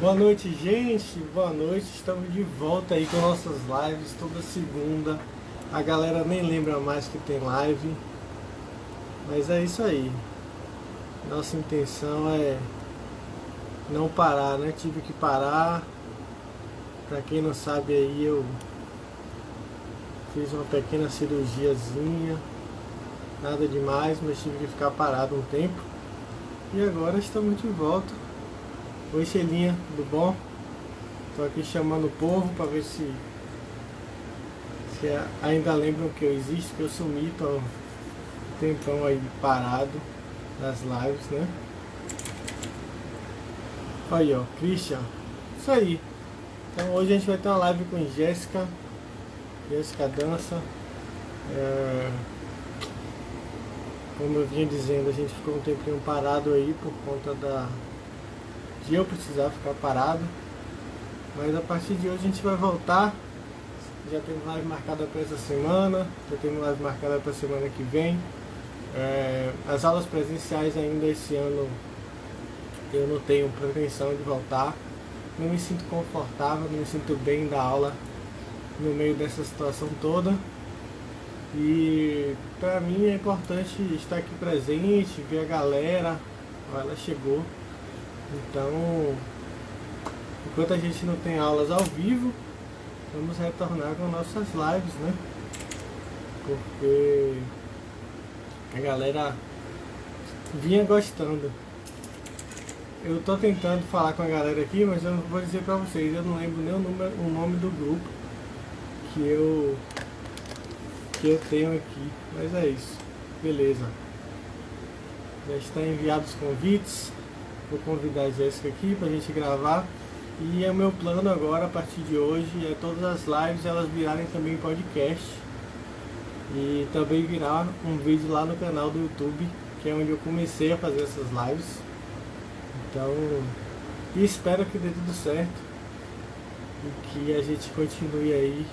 Boa noite, gente. Boa noite. Estamos de volta aí com nossas lives toda segunda. A galera nem lembra mais que tem live. Mas é isso aí. Nossa intenção é não parar, né? Tive que parar. Pra quem não sabe aí, eu fiz uma pequena cirurgiazinha. Nada demais, mas tive que ficar parado um tempo. E agora estamos de volta Oi, Xelinha, tudo bom? Tô aqui chamando o povo para ver se, se ainda lembram que eu existo, que eu sumi, tô um tempão aí parado nas lives, né? Aí, ó, Christian. Isso aí. Então hoje a gente vai ter uma live com Jéssica. Jéssica Dança. É... Como eu vinha dizendo, a gente ficou um tempinho parado aí por conta da de eu precisar ficar parado. Mas a partir de hoje a gente vai voltar. Já temos live marcada para essa semana, já temos live marcada para a semana que vem. É, as aulas presenciais ainda esse ano eu não tenho pretensão de voltar. Não me sinto confortável, não me sinto bem da aula no meio dessa situação toda. E para mim é importante estar aqui presente, ver a galera. Ela chegou. Então, enquanto a gente não tem aulas ao vivo, vamos retornar com nossas lives, né? Porque a galera vinha gostando. Eu tô tentando falar com a galera aqui, mas eu vou dizer pra vocês, eu não lembro nem o, número, o nome do grupo que eu que eu tenho aqui. Mas é isso. Beleza. Já está enviados os convites. Vou convidar a Jéssica aqui para a gente gravar. E é o meu plano agora, a partir de hoje, é todas as lives elas virarem também podcast. E também virar um vídeo lá no canal do YouTube, que é onde eu comecei a fazer essas lives. Então, espero que dê tudo certo. E que a gente continue aí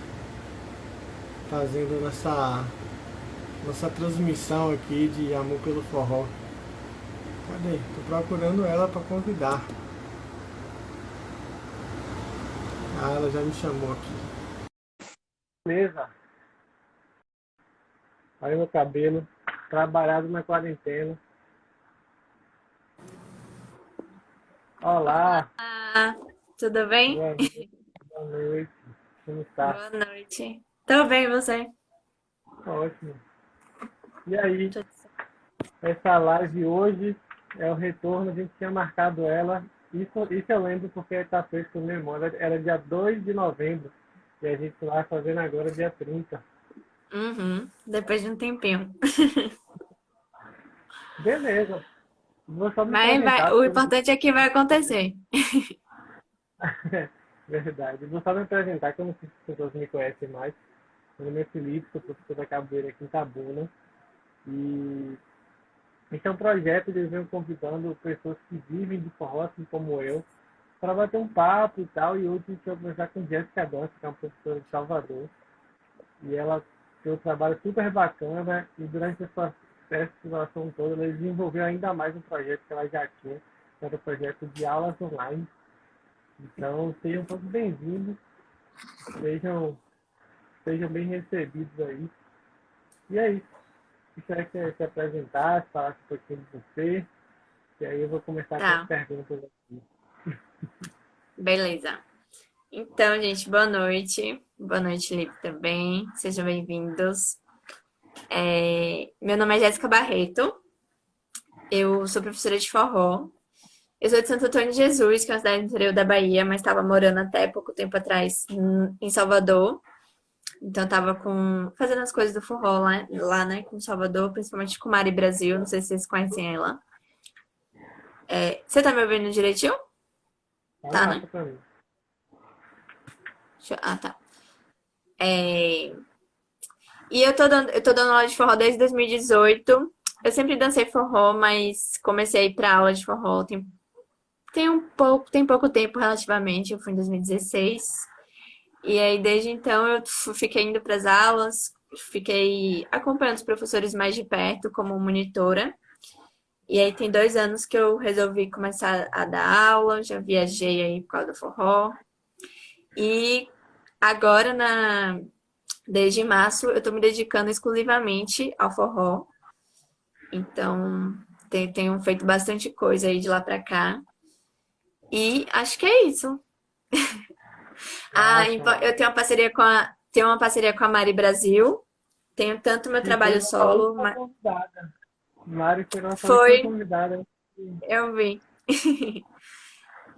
fazendo nossa, nossa transmissão aqui de amor pelo forró. Cadê? Tô procurando ela para convidar. Ah, ela já me chamou aqui. Beleza. Olha meu cabelo. Trabalhado na quarentena. Olá. Olá. Tudo bem? Boa noite. Boa noite. Como está? Boa noite. Tô bem, você? Ótimo. E aí? Essa live hoje é o retorno, a gente tinha marcado ela, isso, isso eu lembro porque está fresco na memória, era dia 2 de novembro, e a gente vai fazendo agora dia 30. Uhum, depois de um tempinho. Beleza. Mas vai, o importante é que vai acontecer. Verdade. Vou só me apresentar, que eu não sei se as pessoas me conhecem mais. Meu nome é Felipe, sou professor da Caboeira aqui em Tabuna. E esse é um projeto que eles vêm convidando pessoas que vivem de forró, assim como eu, para bater um papo e tal. E hoje a gente vai conversar com Jéssica Dança, que é uma professora de Salvador. E ela tem um trabalho super bacana e durante essa, essa situação toda ela desenvolveu ainda mais um projeto que ela já tinha, que era o projeto de aulas online. Então sejam todos bem-vindos, sejam, sejam bem recebidos aí. E é isso gostaria que você se apresentasse, falasse um pouquinho de você, e aí eu vou começar tá. com as perguntas aqui. Beleza. Então, gente, boa noite. Boa noite, Lipe, também. Sejam bem-vindos. É... Meu nome é Jéssica Barreto. Eu sou professora de forró. Eu sou de Santo Antônio de Jesus, que é uma cidade do interior da Bahia, mas estava morando até pouco tempo atrás em Salvador. Então eu tava com fazendo as coisas do forró lá, lá né, com Salvador, principalmente com Mari Brasil, não sei se vocês conhecem ela. É, você tá me ouvindo direitinho? Tá, tá né? Eu... Ah, tá. É... E eu tô, dando, eu tô dando aula de forró desde 2018. Eu sempre dancei forró, mas comecei a ir pra aula de forró tem, tem um pouco, tem pouco tempo relativamente. Eu fui em 2016. E aí, desde então, eu fiquei indo para as aulas, fiquei acompanhando os professores mais de perto como monitora. E aí tem dois anos que eu resolvi começar a dar aula, já viajei aí por causa do forró. E agora, na... desde março, eu estou me dedicando exclusivamente ao forró. Então, tenho feito bastante coisa aí de lá para cá. E acho que é isso. ah, eu tenho uma parceria com a tenho uma parceria com a Mari Brasil. Tenho tanto meu trabalho solo. Mas... Mari foi nossa foi... convidada. Eu vi.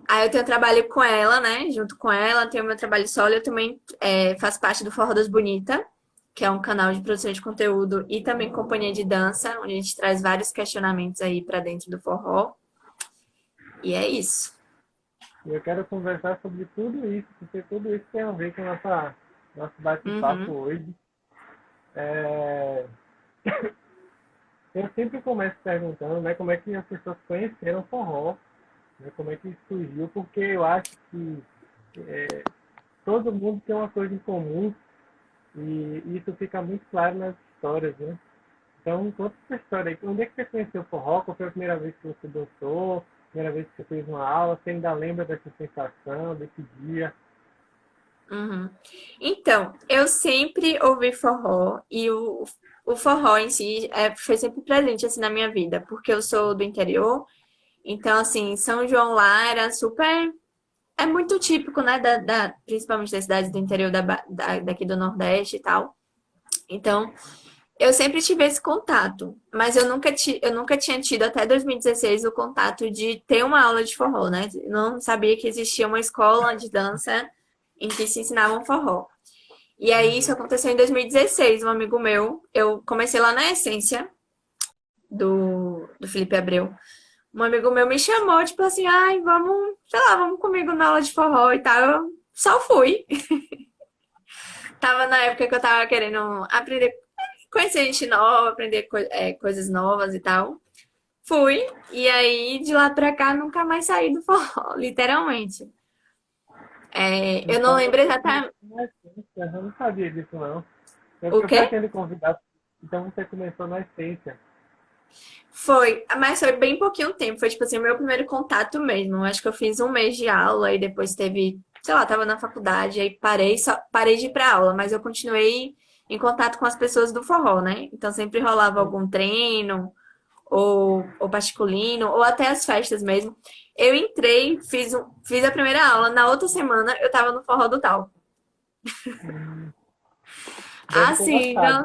Aí eu tenho trabalho com ela, né? Junto com ela, tenho meu trabalho solo. Eu também é, faço parte do Forró das Bonita, que é um canal de produção de conteúdo e também companhia de dança, onde a gente traz vários questionamentos aí para dentro do forró. E é isso. Eu quero conversar sobre tudo isso, porque tudo isso tem a ver com nossa, nosso bate-papo uhum. hoje. É... Eu sempre começo perguntando né, como é que as pessoas conheceram o forró, né, como é que surgiu, porque eu acho que é, todo mundo tem uma coisa em comum e isso fica muito claro nas histórias, né? Então, conta essa história aí. Onde é que você conheceu o forró? Qual foi a primeira vez que você dançou? Primeira vez que você fez uma aula? Você ainda lembra dessa sensação, desse dia? Uhum. Então, eu sempre ouvi forró e o, o forró em si é, foi sempre presente assim na minha vida, porque eu sou do interior. Então, assim, São João lá era super é muito típico, né, da, da, principalmente das cidades do interior da, da, daqui do Nordeste e tal. Então, eu sempre tive esse contato, mas eu nunca, ti, eu nunca tinha tido até 2016 o contato de ter uma aula de forró, né? Não sabia que existia uma escola de dança em que se ensinava um forró. E aí isso aconteceu em 2016, um amigo meu, eu comecei lá na Essência do, do Felipe Abreu um amigo meu me chamou, tipo assim, ai, vamos, sei lá, vamos comigo na aula de forró e tal. Eu só fui. tava na época que eu tava querendo aprender, conhecer gente nova, aprender co é, coisas novas e tal. Fui, e aí de lá pra cá nunca mais saí do forró, literalmente. É, eu não lembro exatamente. Eu não sabia disso, não. Eu o quê? Convidado. Então você começou na essência. Foi, mas foi bem pouquinho tempo. Foi, tipo assim, o meu primeiro contato mesmo. Acho que eu fiz um mês de aula e depois teve, sei lá, tava na faculdade, aí parei, só parei de ir pra aula, mas eu continuei em contato com as pessoas do forró, né? Então sempre rolava algum treino, ou, ou particulino, ou até as festas mesmo. Eu entrei, fiz, um, fiz a primeira aula, na outra semana eu tava no forró do tal. Assim, não...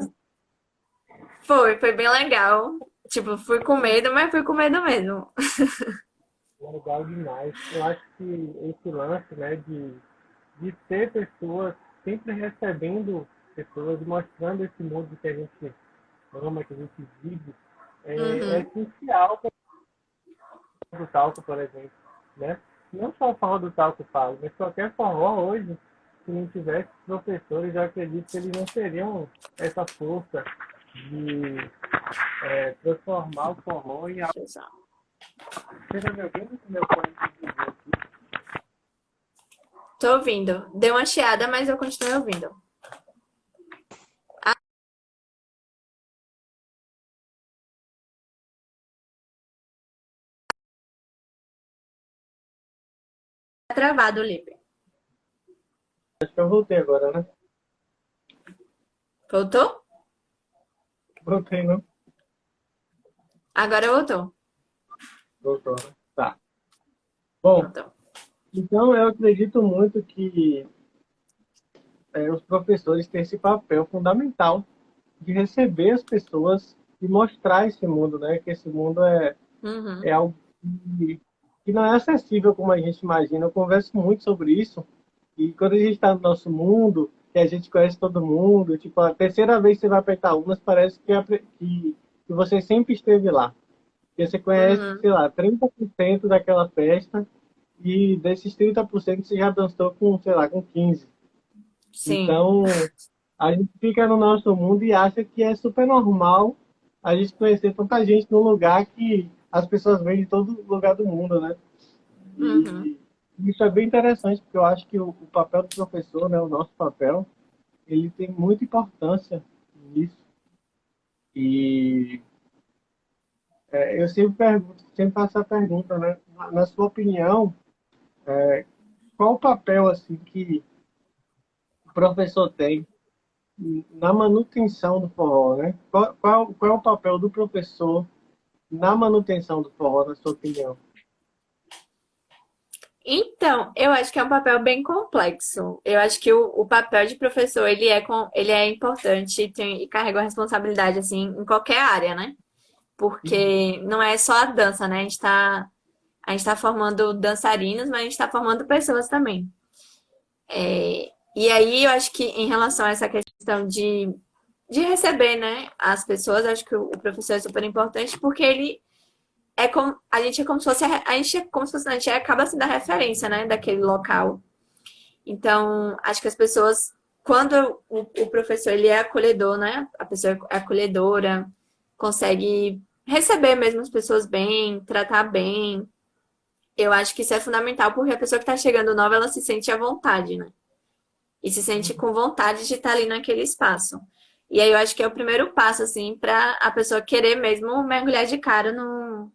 foi, foi bem legal. Tipo, fui com medo, mas fui com medo mesmo. Legal demais. Eu acho que esse lance, né, de, de ter pessoas sempre recebendo pessoas, mostrando esse mundo que a gente ama, que a gente vive, é, uhum. é essencial para o talco, por exemplo, né? Não só o forró do talco fala, mas qualquer forró hoje, se não tivesse professores, eu acredito que eles não teriam essa força de é, transformar o forró em algo. Você tá me ouvindo? Meu fone aqui. Tô ouvindo. Deu uma chiada, mas eu continuo ouvindo. Travado, Lipe. Acho que eu voltei agora, né? Voltou? Voltei, não? Agora voltou. Voltou, né? Tá. Bom, voltou. então eu acredito muito que é, os professores têm esse papel fundamental de receber as pessoas e mostrar esse mundo, né? Que esse mundo é, uhum. é algo que, que não é acessível como a gente imagina. Eu converso muito sobre isso. E quando a gente está no nosso mundo, que a gente conhece todo mundo. Tipo, a terceira vez que você vai apertar umas, parece que, que, que você sempre esteve lá. Porque você conhece, uhum. sei lá, 30% daquela festa e desses 30% você já dançou com, sei lá, com 15%. Sim. Então, a gente fica no nosso mundo e acha que é super normal a gente conhecer tanta gente num lugar que as pessoas vêm de todo lugar do mundo, né? Uhum. Isso é bem interessante, porque eu acho que o, o, papel do professor, né, o nosso papel, ele tem muita importância nisso. E é, eu sempre pergunto, sempre faço a pergunta, né? Na, na sua opinião, é, qual o papel assim que o professor tem na manutenção do forró, né? Qual, qual, qual é o papel do professor na manutenção do forró, na sua opinião? Então, eu acho que é um papel bem complexo. Eu acho que o, o papel de professor, ele é, com, ele é importante e, tem, e carrega a responsabilidade, assim, em qualquer área, né? Porque uhum. não é só a dança, né? A gente tá, a gente tá formando dançarinos, mas a gente tá formando pessoas também. É, e aí, eu acho que em relação a essa questão de, de receber, né, as pessoas, acho que o, professor é super importante, porque ele é como a gente é como se fosse a, gente é como se fosse a gente acaba sendo a referência, né, daquele local. Então, acho que as pessoas quando o, o professor ele é acolhedor, né, a pessoa é acolhedora, consegue receber mesmo as pessoas bem, tratar bem. Eu acho que isso é fundamental porque a pessoa que está chegando nova, ela se sente à vontade, né? E se sente com vontade de estar ali naquele espaço. E aí eu acho que é o primeiro passo, assim, para a pessoa querer mesmo mergulhar de cara no,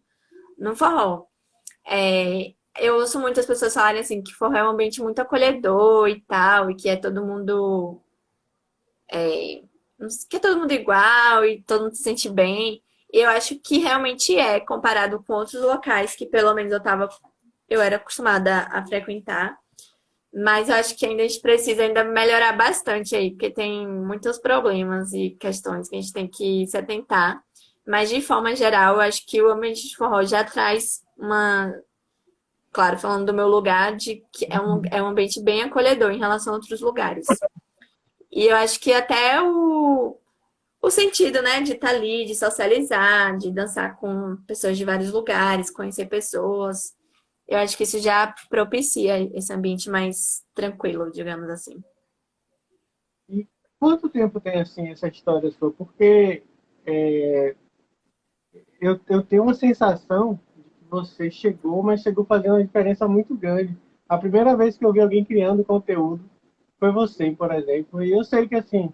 no forró. É, eu ouço muitas pessoas falarem assim que forró é um ambiente muito acolhedor e tal, e que é todo mundo. É, que é todo mundo igual e todo mundo se sente bem. Eu acho que realmente é, comparado com outros locais que pelo menos eu tava. Eu era acostumada a frequentar. Mas eu acho que ainda a gente precisa ainda melhorar bastante aí, porque tem muitos problemas e questões que a gente tem que se atentar. Mas, de forma geral, eu acho que o ambiente de forró já traz uma. Claro, falando do meu lugar, de que é um, é um ambiente bem acolhedor em relação a outros lugares. E eu acho que até o, o sentido, né, de estar ali, de socializar, de dançar com pessoas de vários lugares, conhecer pessoas, eu acho que isso já propicia esse ambiente mais tranquilo, digamos assim. E quanto tempo tem, assim, essa história sua? Porque é, eu, eu tenho uma sensação de que você chegou, mas chegou fazendo uma diferença muito grande. A primeira vez que eu vi alguém criando conteúdo foi você, por exemplo. E eu sei que, assim,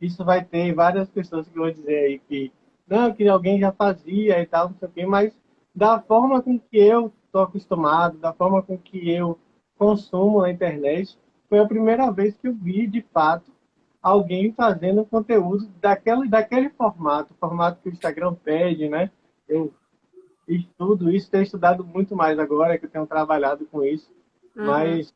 isso vai ter várias pessoas que vão dizer aí que, não, que alguém já fazia e tal, não sei o quê, mas da forma com que eu estou acostumado, da forma com que eu consumo na internet, foi a primeira vez que eu vi, de fato, alguém fazendo conteúdo daquele, daquele formato, formato que o Instagram pede, né? Eu estudo isso, tenho estudado muito mais agora que eu tenho trabalhado com isso, uhum. mas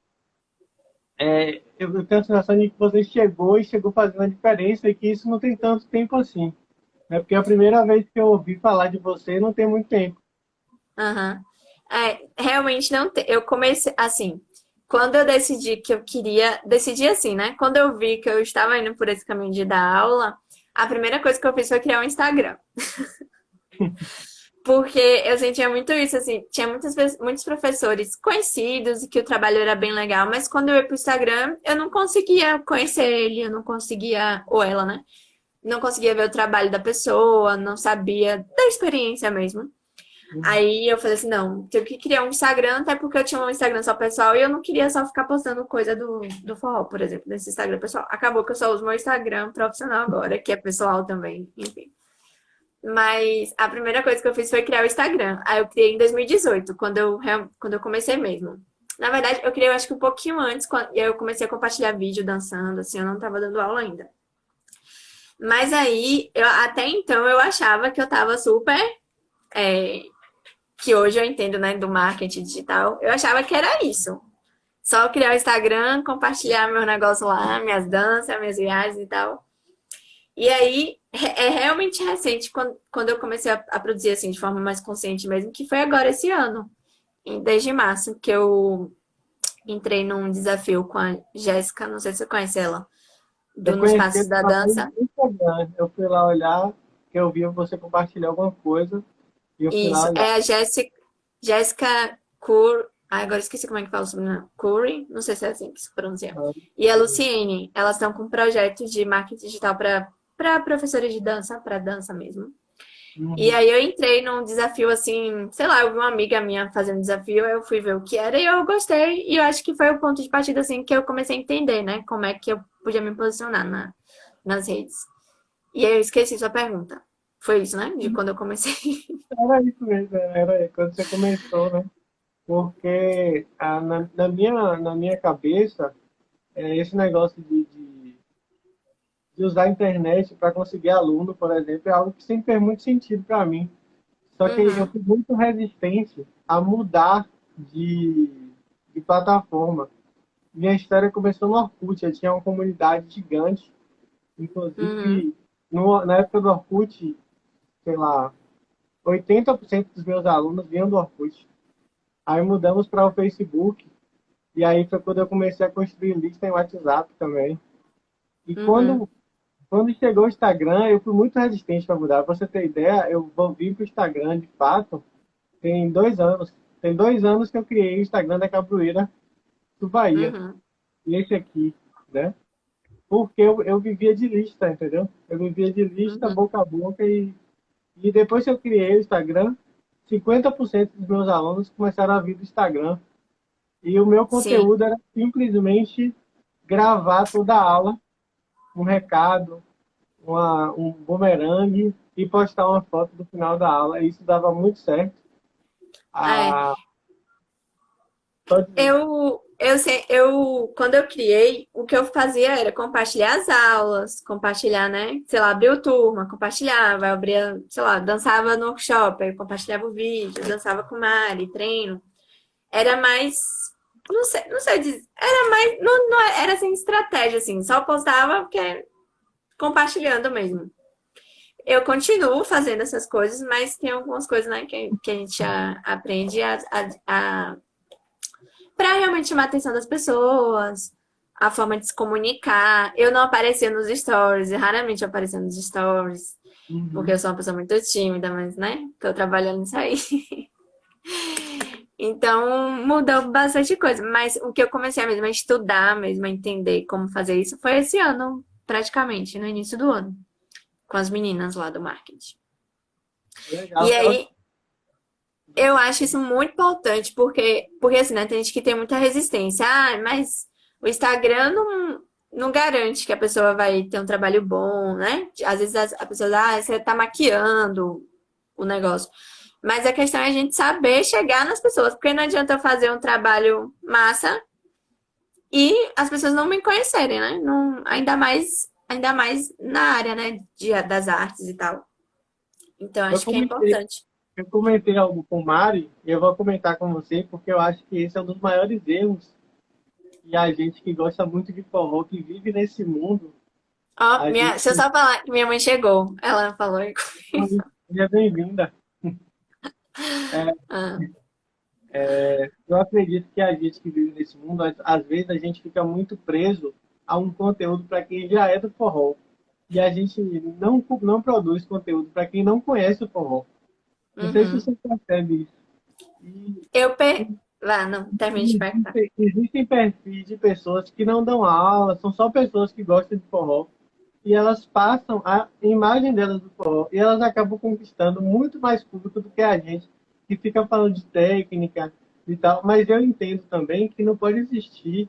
é, eu tenho a sensação de que você chegou e chegou fazendo a diferença e que isso não tem tanto tempo assim. Né? Porque a primeira vez que eu ouvi falar de você não tem muito tempo. Uhum. É, realmente não tem. Eu comecei assim quando eu decidi que eu queria, decidi assim, né? Quando eu vi que eu estava indo por esse caminho de dar aula, a primeira coisa que eu fiz foi criar um Instagram. Porque eu sentia muito isso, assim, tinha muitas, muitos professores conhecidos e que o trabalho era bem legal, mas quando eu ia pro Instagram, eu não conseguia conhecer ele, eu não conseguia, ou ela, né? Não conseguia ver o trabalho da pessoa, não sabia da experiência mesmo. Uhum. Aí eu falei assim, não, tenho que criar um Instagram, até porque eu tinha um Instagram só pessoal e eu não queria só ficar postando coisa do, do forró, por exemplo, nesse Instagram pessoal. Acabou que eu só uso meu Instagram profissional agora, que é pessoal também, enfim. Mas a primeira coisa que eu fiz foi criar o Instagram. Aí eu criei em 2018, quando eu, quando eu comecei mesmo. Na verdade, eu criei, eu acho que um pouquinho antes, e aí eu comecei a compartilhar vídeo dançando, assim, eu não tava dando aula ainda. Mas aí, eu, até então, eu achava que eu tava super é, que hoje eu entendo, né, do marketing digital, eu achava que era isso. Só criar o Instagram, compartilhar meu negócio lá, minhas danças, minhas viagens e tal. E aí, é realmente recente quando, quando eu comecei a, a produzir assim de forma mais consciente mesmo, que foi agora esse ano, desde março, que eu entrei num desafio com a Jéssica, não sei se você conhece ela, do Nos Passos da Dança. Eu fui lá olhar, que eu vi você compartilhar alguma coisa, isso, é a Jéssica, Jéssica Cur... Ah, agora esqueci como é que fala o sobrenome. Curry, não sei se é assim que se pronuncia. Ah, e a Luciene, elas estão com um projeto de marketing digital para professores de dança, para dança mesmo. Uhum. E aí eu entrei num desafio assim, sei lá, eu vi uma amiga minha fazendo desafio, eu fui ver o que era e eu gostei. E eu acho que foi o ponto de partida assim que eu comecei a entender, né? Como é que eu podia me posicionar na, nas redes. E aí eu esqueci sua pergunta. Foi isso, né? De quando eu comecei. Era isso mesmo, era quando você começou, né? Porque a, na, na, minha, na minha cabeça, é, esse negócio de, de, de usar a internet para conseguir aluno, por exemplo, é algo que sempre fez muito sentido para mim. Só que uhum. eu fui muito resistente a mudar de, de plataforma. Minha história começou no Orkut, eu tinha uma comunidade gigante. Inclusive, uhum. no, na época do Orkut, sei lá, 80% dos meus alunos vinham do Orkut. Aí mudamos para o Facebook. E aí foi quando eu comecei a construir lista em WhatsApp também. E uhum. quando, quando chegou o Instagram, eu fui muito resistente para mudar. Pra você ter ideia, eu vou vir para o Instagram de fato tem dois anos. Tem dois anos que eu criei o Instagram da Cabroeira do Bahia. Uhum. E esse aqui, né? Porque eu, eu vivia de lista, entendeu? Eu vivia de lista, uhum. boca a boca. E, e depois que eu criei o Instagram, 50% dos meus alunos começaram a vir do Instagram. E o meu conteúdo Sim. era simplesmente gravar toda a aula, um recado, uma, um bumerangue e postar uma foto do final da aula. E isso dava muito certo. Ah, é. Eu, eu, sei, eu, quando eu criei, o que eu fazia era compartilhar as aulas, compartilhar, né? Sei lá, abriu turma, compartilhava, abria, sei lá, dançava no workshop, compartilhava o vídeo, dançava com Mari, treino. Era mais, não sei, não sei dizer, era mais, não, não era assim, estratégia, assim, só postava porque compartilhando mesmo. Eu continuo fazendo essas coisas, mas tem algumas coisas, né, que, que a gente já aprende a, a, a para realmente chamar a atenção das pessoas, a forma de se comunicar. Eu não aparecia nos stories, raramente eu aparecia nos stories, uhum. porque eu sou uma pessoa muito tímida, mas, né, tô trabalhando nisso aí. então, mudou bastante coisa. Mas o que eu comecei a mesmo a estudar, mesmo a entender como fazer isso, foi esse ano, praticamente, no início do ano, com as meninas lá do marketing. Legal. E aí, eu acho isso muito importante, porque, porque assim, né, tem gente que tem muita resistência. Ah, mas o Instagram não, não garante que a pessoa vai ter um trabalho bom, né? Às vezes a pessoa, ah, você tá maquiando o negócio. Mas a questão é a gente saber chegar nas pessoas, porque não adianta eu fazer um trabalho massa e as pessoas não me conhecerem, né? Não, ainda mais, ainda mais na área, né, de, das artes e tal. Então acho que é importante eu comentei algo com o Mari e eu vou comentar com você porque eu acho que esse é um dos maiores erros e a gente que gosta muito de forró, que vive nesse mundo. Ó, oh, minha... gente... deixa eu só falar que minha mãe chegou. Ela falou Seja bem-vinda. É, ah. é, eu acredito que a gente que vive nesse mundo, às vezes a gente fica muito preso a um conteúdo para quem já é do forró. E a gente não, não produz conteúdo para quem não conhece o forró. Não uhum. sei se uhum. você percebe isso. E, eu per... Lá, não, termine de perguntar. Existem perfis de pessoas que não dão aula, são só pessoas que gostam de forró. E elas passam a imagem delas do forró e elas acabam conquistando muito mais público do que a gente, que fica falando de técnica e tal. Mas eu entendo também que não pode existir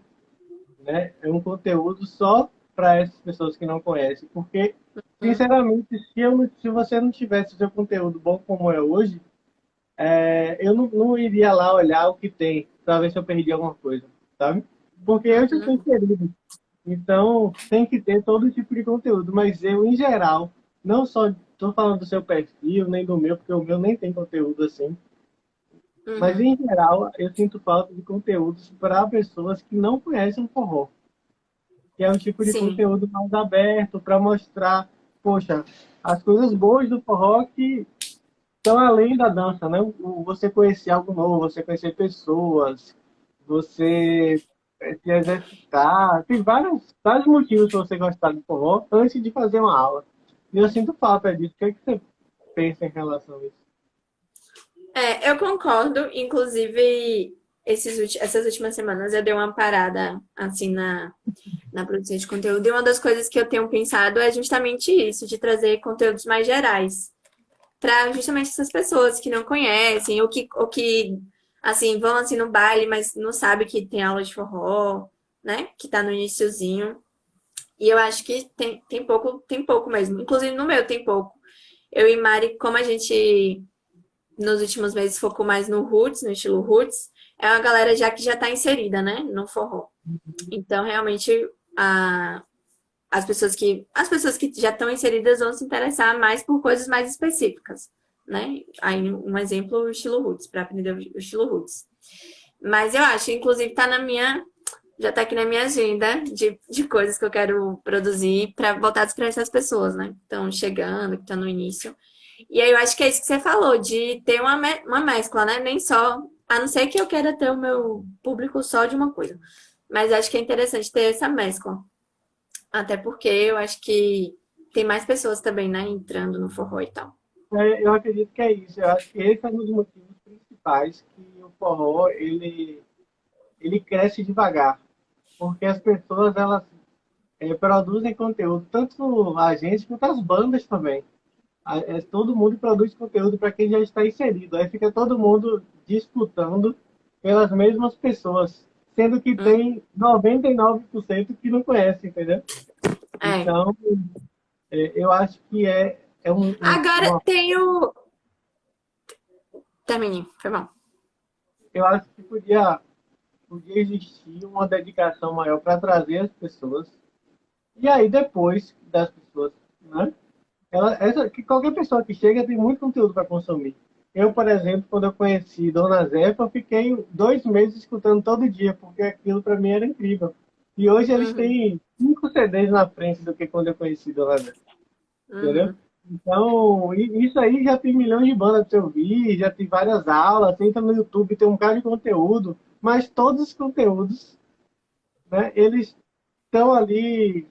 né, um conteúdo só para essas pessoas que não conhecem, porque Sinceramente, se, eu, se você não tivesse seu conteúdo bom como é hoje, é, eu não, não, iria lá olhar o que tem para ver se eu perdi alguma coisa, sabe? Porque eu já estou inserido. Então, tem que ter todo tipo de conteúdo. Mas eu, em geral, não só estou falando do seu perfil, nem do meu, porque o meu nem tem conteúdo assim. Uhum. Mas, em geral, eu sinto falta de conteúdos para pessoas que não conhecem o forró. Que é um tipo de Sim. conteúdo mais aberto para mostrar poxa, as coisas boas do forró que estão além da dança, né? Você conhecer algo novo, você conhecer pessoas, você eh, se exercitar. Tem vários, vários motivos para você gostar do forró antes de fazer uma aula. E eu sinto falta disso. O que, é que você pensa em relação a isso? É, eu concordo. Inclusive, esses, essas últimas semanas eu dei uma parada assim na, na produção de conteúdo. E uma das coisas que eu tenho pensado é justamente isso, de trazer conteúdos mais gerais. Para justamente essas pessoas que não conhecem, ou que, ou que assim, vão assim no baile, mas não sabe que tem aula de forró, né? Que tá no iníciozinho. E eu acho que tem, tem pouco, tem pouco mesmo. Inclusive no meu tem pouco. eu e Mari, como a gente nos últimos meses focou mais no roots, no estilo roots, é uma galera já que já está inserida, né, no forró. Então, realmente, a, as pessoas que as pessoas que já estão inseridas vão se interessar mais por coisas mais específicas, né? Aí um exemplo, o estilo roots, para aprender o estilo roots. Mas eu acho, inclusive, está na minha já está aqui na minha agenda de, de coisas que eu quero produzir para voltadas para essas pessoas, né? Que estão chegando, que estão no início. E aí eu acho que é isso que você falou, de ter uma, uma mescla, né? Nem só, a não ser que eu queira ter o meu público só de uma coisa. Mas acho que é interessante ter essa mescla. Até porque eu acho que tem mais pessoas também, né, entrando no forró e tal. É, eu acredito que é isso. Eu acho que esse é um dos motivos principais que o forró, ele, ele cresce devagar. Porque as pessoas, elas é, produzem conteúdo, tanto a gente quanto as bandas também. É, todo mundo produz conteúdo para quem já está inserido. Aí fica todo mundo disputando pelas mesmas pessoas, sendo que tem 99% que não conhece, entendeu? É. Então, é, eu acho que é, é um. Agora uma... tem o. Termine, foi bom. Eu acho que podia, podia existir uma dedicação maior para trazer as pessoas. E aí, depois das pessoas, né? Ela, essa, que qualquer pessoa que chega tem muito conteúdo para consumir. Eu, por exemplo, quando eu conheci Dona Zefa, eu fiquei dois meses escutando todo dia, porque aquilo para mim era incrível. E hoje eles uhum. têm cinco CDs na frente do que quando eu conheci Dona Zefa. Uhum. Entendeu? Então, isso aí já tem milhões de bandas para você ouvir, já tem várias aulas, entra no YouTube, tem um cara de conteúdo, mas todos os conteúdos, né, eles estão ali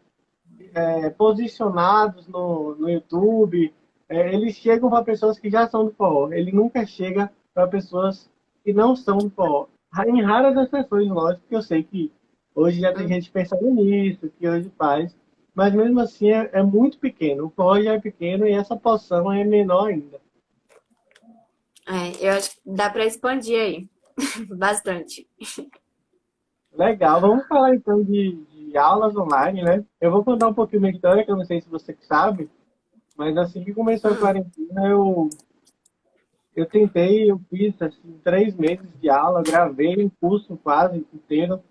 é, posicionados no, no YouTube, é, eles chegam para pessoas que já são do forró. Ele nunca chega para pessoas que não são do forró. Em raras exceções, lógico, que eu sei que hoje já tem gente pensando nisso, que hoje faz, mas mesmo assim é, é muito pequeno. O forró já é pequeno e essa poção é menor ainda. É, eu acho que dá para expandir aí. Bastante. Legal. Vamos falar então de, aulas online, né? Eu vou contar um pouquinho minha história, que eu não sei se você sabe, mas assim que começou a quarentena, eu, eu tentei, eu fiz assim, três meses de aula, gravei um curso quase inteiro,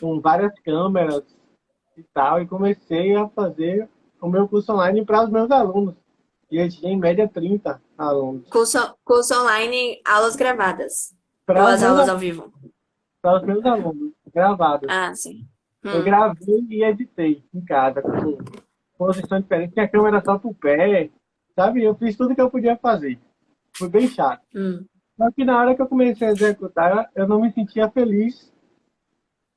com várias câmeras e tal, e comecei a fazer o meu curso online para os meus alunos. E eu tinha em média 30 alunos. Curso, curso online, aulas gravadas. Para Ou as aulas ao vivo? Para os meus alunos, gravadas. Ah, sim. Eu hum. gravei e editei em casa, com posição diferente. Tinha câmera só pro pé, sabe? Eu fiz tudo que eu podia fazer. Foi bem chato. Hum. Só que na hora que eu comecei a executar, eu não me sentia feliz,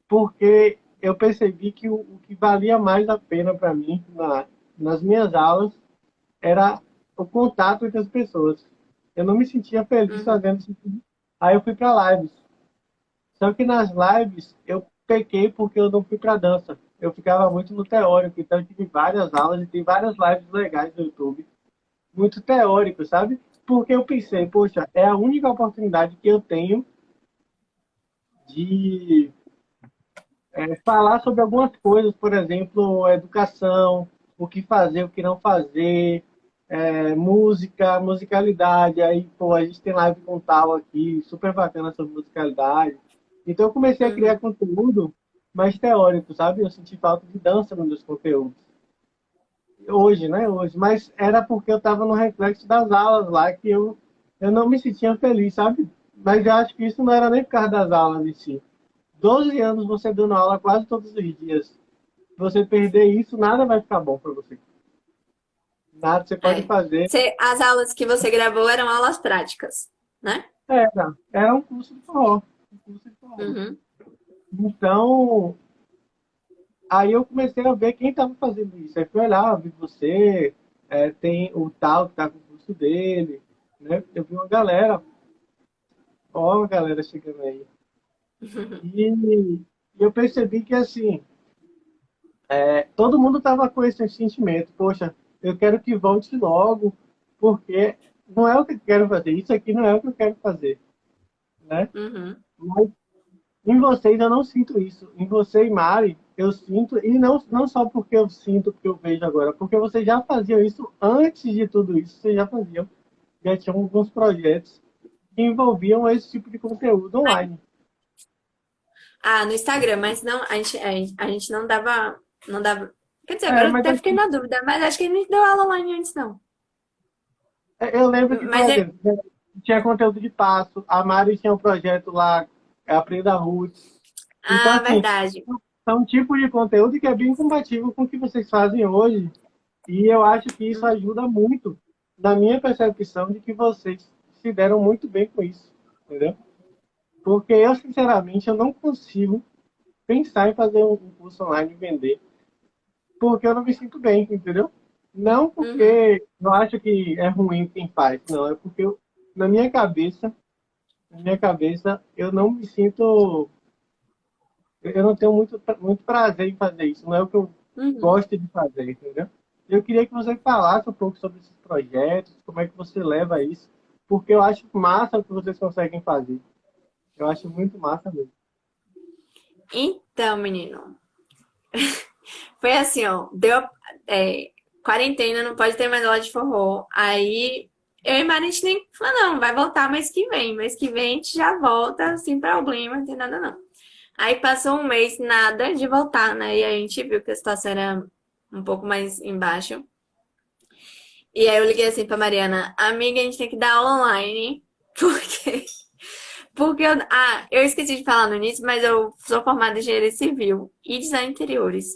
porque eu percebi que o, o que valia mais a pena para mim na, nas minhas aulas era o contato entre as pessoas. Eu não me sentia feliz hum. fazendo isso. Aí eu fui para lives. Só que nas lives eu pequei porque eu não fui para dança. Eu ficava muito no teórico, então eu tive várias aulas e tem várias lives legais no YouTube. Muito teórico, sabe? Porque eu pensei, poxa, é a única oportunidade que eu tenho de é, falar sobre algumas coisas, por exemplo, educação, o que fazer, o que não fazer, é, música, musicalidade. Aí, pô, a gente tem live com tal aqui, super bacana sobre musicalidade. Então eu comecei a criar uhum. conteúdo mais teórico, sabe? Eu senti falta de dança nos meus conteúdos. Hoje, né? Hoje. Mas era porque eu estava no reflexo das aulas lá que eu, eu não me sentia feliz, sabe? Mas eu acho que isso não era nem por causa das aulas em si. 12 anos você dando aula quase todos os dias. Se você perder isso, nada vai ficar bom para você. Nada você pode é. fazer. As aulas que você gravou eram aulas práticas, né? Era. Era um curso de forró. Uhum. Então, aí eu comecei a ver quem estava fazendo isso. Aí fui olhar, vi você, é, tem o tal que tá com o curso dele, né? Eu vi uma galera, ó a galera chegando aí. E eu percebi que, assim, é, todo mundo tava com esse sentimento, poxa, eu quero que volte logo, porque não é o que eu quero fazer, isso aqui não é o que eu quero fazer, né? Uhum. Mas em vocês eu não sinto isso. Em você e Mari, eu sinto, e não, não só porque eu sinto, porque eu vejo agora, porque vocês já faziam isso antes de tudo isso, vocês já faziam, já tinham alguns projetos que envolviam esse tipo de conteúdo online. Ah, no Instagram, mas não, a gente, a gente não dava, não dava. Quer dizer, é, agora é, eu até fiquei na dúvida, mas acho que a gente deu aula online antes, não. É, eu lembro que, mas é... tinha conteúdo de passo, a Mari tinha um projeto lá, Aprenda Roots. Ah, então, assim, verdade. É um tipo de conteúdo que é bem compatível com o que vocês fazem hoje. E eu acho que isso ajuda muito na minha percepção de que vocês se deram muito bem com isso, entendeu? Porque eu, sinceramente, eu não consigo pensar em fazer um curso online e vender, porque eu não me sinto bem, entendeu? Não porque uhum. eu acho que é ruim quem faz, não, é porque eu, na minha cabeça, na minha cabeça, eu não me sinto eu não tenho muito, muito prazer em fazer isso, não é o que eu uhum. gosto de fazer, entendeu? Eu queria que você falasse um pouco sobre esses projetos, como é que você leva isso, porque eu acho massa o que vocês conseguem fazer. Eu acho muito massa mesmo. Então, menino, foi assim, ó, deu é, quarentena, não pode ter mais aula de forró. Aí eu e Maria, a gente nem falou, não, vai voltar mês que vem. Mês que vem a gente já volta, sem problema, não tem nada não. Aí passou um mês, nada de voltar, né? E a gente viu que a situação era um pouco mais embaixo. E aí eu liguei assim pra Mariana, amiga, a gente tem que dar aula online, porque. Porque eu. Ah, eu esqueci de falar no início, mas eu sou formada em engenharia civil e design interiores.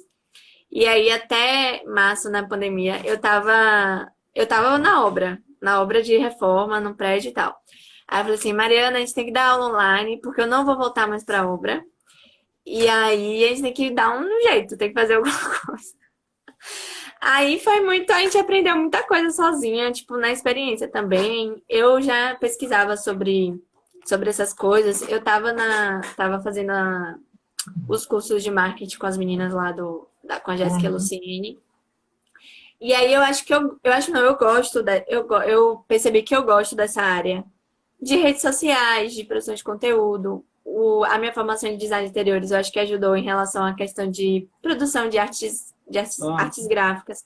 E aí, até março, na pandemia, eu tava. Eu tava na obra, na obra de reforma, no prédio e tal. Aí eu falei assim, Mariana, a gente tem que dar aula online, porque eu não vou voltar mais pra obra. E aí a gente tem que dar um jeito, tem que fazer alguma coisa. Aí foi muito, a gente aprendeu muita coisa sozinha, tipo, na experiência também. Eu já pesquisava sobre, sobre essas coisas. Eu tava na. tava fazendo a, os cursos de marketing com as meninas lá do, da, com a Jéssica uhum. Lucine. E aí eu acho que eu, eu acho não, eu gosto, da, eu, eu percebi que eu gosto dessa área de redes sociais, de produção de conteúdo o, a minha formação de design de interiores eu acho que ajudou em relação à questão de produção de artes, de artes, ah. artes gráficas.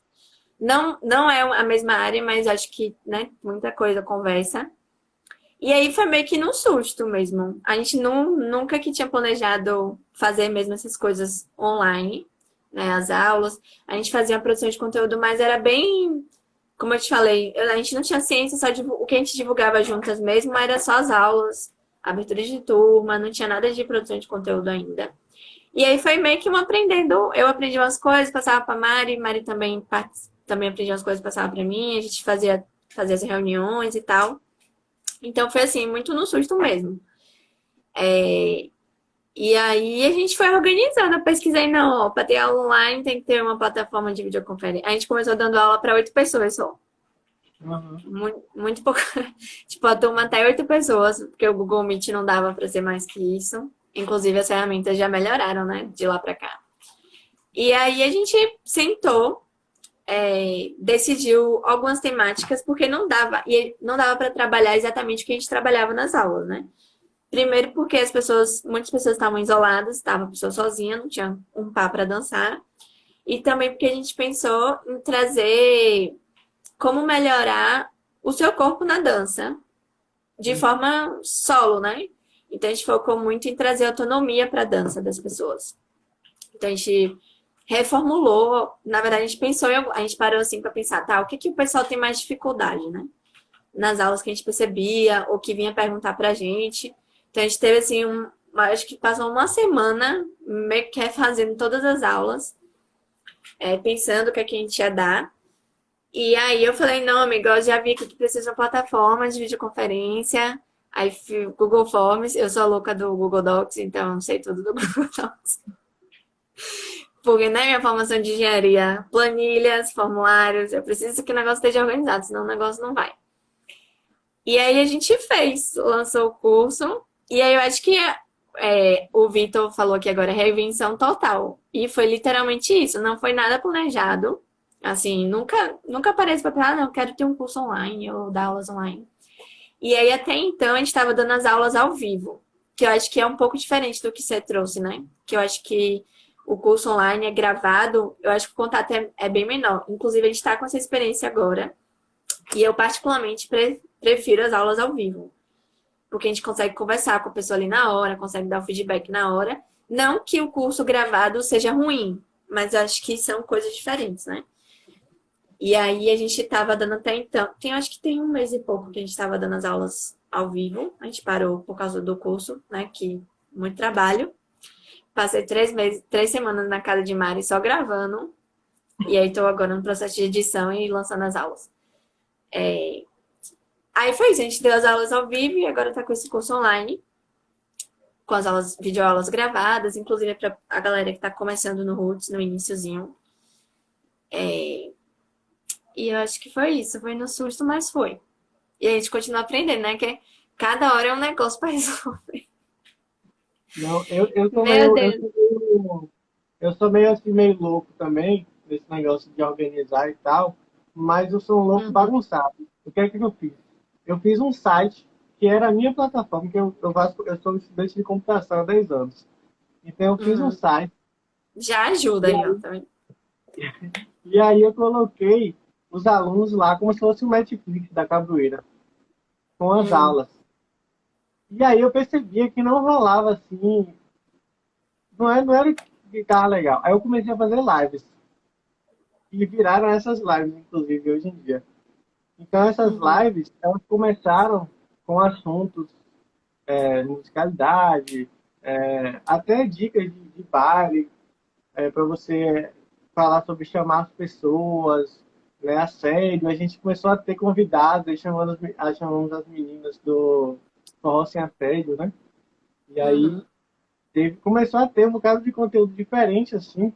Não, não é a mesma área, mas acho que né, muita coisa conversa. E aí foi meio que num susto mesmo. A gente não, nunca que tinha planejado fazer mesmo essas coisas online, né, as aulas. A gente fazia a produção de conteúdo, mas era bem, como eu te falei, a gente não tinha ciência, só o que a gente divulgava juntas mesmo era só as aulas abertura de turma, não tinha nada de produção de conteúdo ainda. E aí foi meio que um aprendendo. Eu aprendi umas coisas, passava para Mari, Mari também, também aprendia umas coisas, passava para mim, a gente fazia, fazia as reuniões e tal. Então foi assim, muito no susto mesmo. É, e aí a gente foi organizando, eu pesquisei, não, para ter aula online tem que ter uma plataforma de videoconferência. A gente começou dando aula para oito pessoas só. Uhum. Muito, muito pouco. tipo, a turma até oito pessoas, porque o Google Meet não dava para ser mais que isso. Inclusive, as ferramentas já melhoraram, né? De lá para cá. E aí a gente sentou, é, decidiu algumas temáticas, porque não dava, e não dava para trabalhar exatamente o que a gente trabalhava nas aulas, né? Primeiro porque as pessoas, muitas pessoas estavam isoladas, estava a pessoa sozinha, não tinha um pá para dançar. E também porque a gente pensou em trazer como melhorar o seu corpo na dança de uhum. forma solo, né? Então a gente focou muito em trazer autonomia para a dança das pessoas. Então a gente reformulou, na verdade a gente pensou, a gente parou assim para pensar, tá, o que que o pessoal tem mais dificuldade, né? Nas aulas que a gente percebia ou que vinha perguntar para a gente. Então a gente teve assim um, acho que passou uma semana meio que fazendo todas as aulas, é, pensando o que, é que a gente ia dar. E aí eu falei, não, amigo, eu já vi que precisa de uma plataforma de videoconferência. Aí Google Forms, eu sou louca do Google Docs, então sei tudo do Google Docs. Porque, né, minha formação de engenharia, planilhas, formulários, eu preciso que o negócio esteja organizado, senão o negócio não vai. E aí a gente fez, lançou o curso, e aí eu acho que é, o Vitor falou aqui agora, reinvenção total. E foi literalmente isso, não foi nada planejado. Assim, nunca, nunca aparece para falar, ah, não, quero ter um curso online ou dar aulas online. E aí, até então, a gente estava dando as aulas ao vivo, que eu acho que é um pouco diferente do que você trouxe, né? Que eu acho que o curso online é gravado, eu acho que o contato é, é bem menor. Inclusive, a gente está com essa experiência agora. E eu, particularmente, pre prefiro as aulas ao vivo. Porque a gente consegue conversar com a pessoa ali na hora, consegue dar o feedback na hora. Não que o curso gravado seja ruim, mas acho que são coisas diferentes, né? E aí a gente estava dando até então, tem acho que tem um mês e pouco que a gente estava dando as aulas ao vivo. A gente parou por causa do curso, né? Que muito trabalho. Passei três meses, três semanas na casa de Mari só gravando. E aí estou agora no processo de edição e lançando as aulas. É... Aí foi isso, a gente deu as aulas ao vivo e agora está com esse curso online. Com as aulas, videoaulas gravadas, inclusive para a galera que está começando no Roots, no iníciozinho. É... E eu acho que foi isso, foi no susto, mas foi. E a gente continua aprendendo, né? Que cada hora é um negócio para resolver. Não, eu, eu sou meio, eu sou meio, eu sou meio assim, meio louco também, nesse negócio de organizar e tal, mas eu sou um louco uhum. bagunçado. O que é que eu fiz? Eu fiz um site que era a minha plataforma, que eu, eu, faço, eu sou estudante de computação há 10 anos. Então eu fiz uhum. um site. Já ajuda aí, eu também. E aí eu coloquei os alunos lá como se fosse o Netflix da capoeira, com as uhum. aulas. E aí eu percebia que não rolava assim. Não era, não era que estava legal. Aí eu comecei a fazer lives. E viraram essas lives, inclusive, hoje em dia. Então essas uhum. lives, elas começaram com assuntos é, musicalidade, é, até dicas de, de baile, é, para você falar sobre chamar as pessoas, né, assédio. A gente começou a ter convidados, chamando, chamamos as meninas do forró sem assédio, né? E aí uhum. teve, começou a ter um bocado de conteúdo diferente, assim.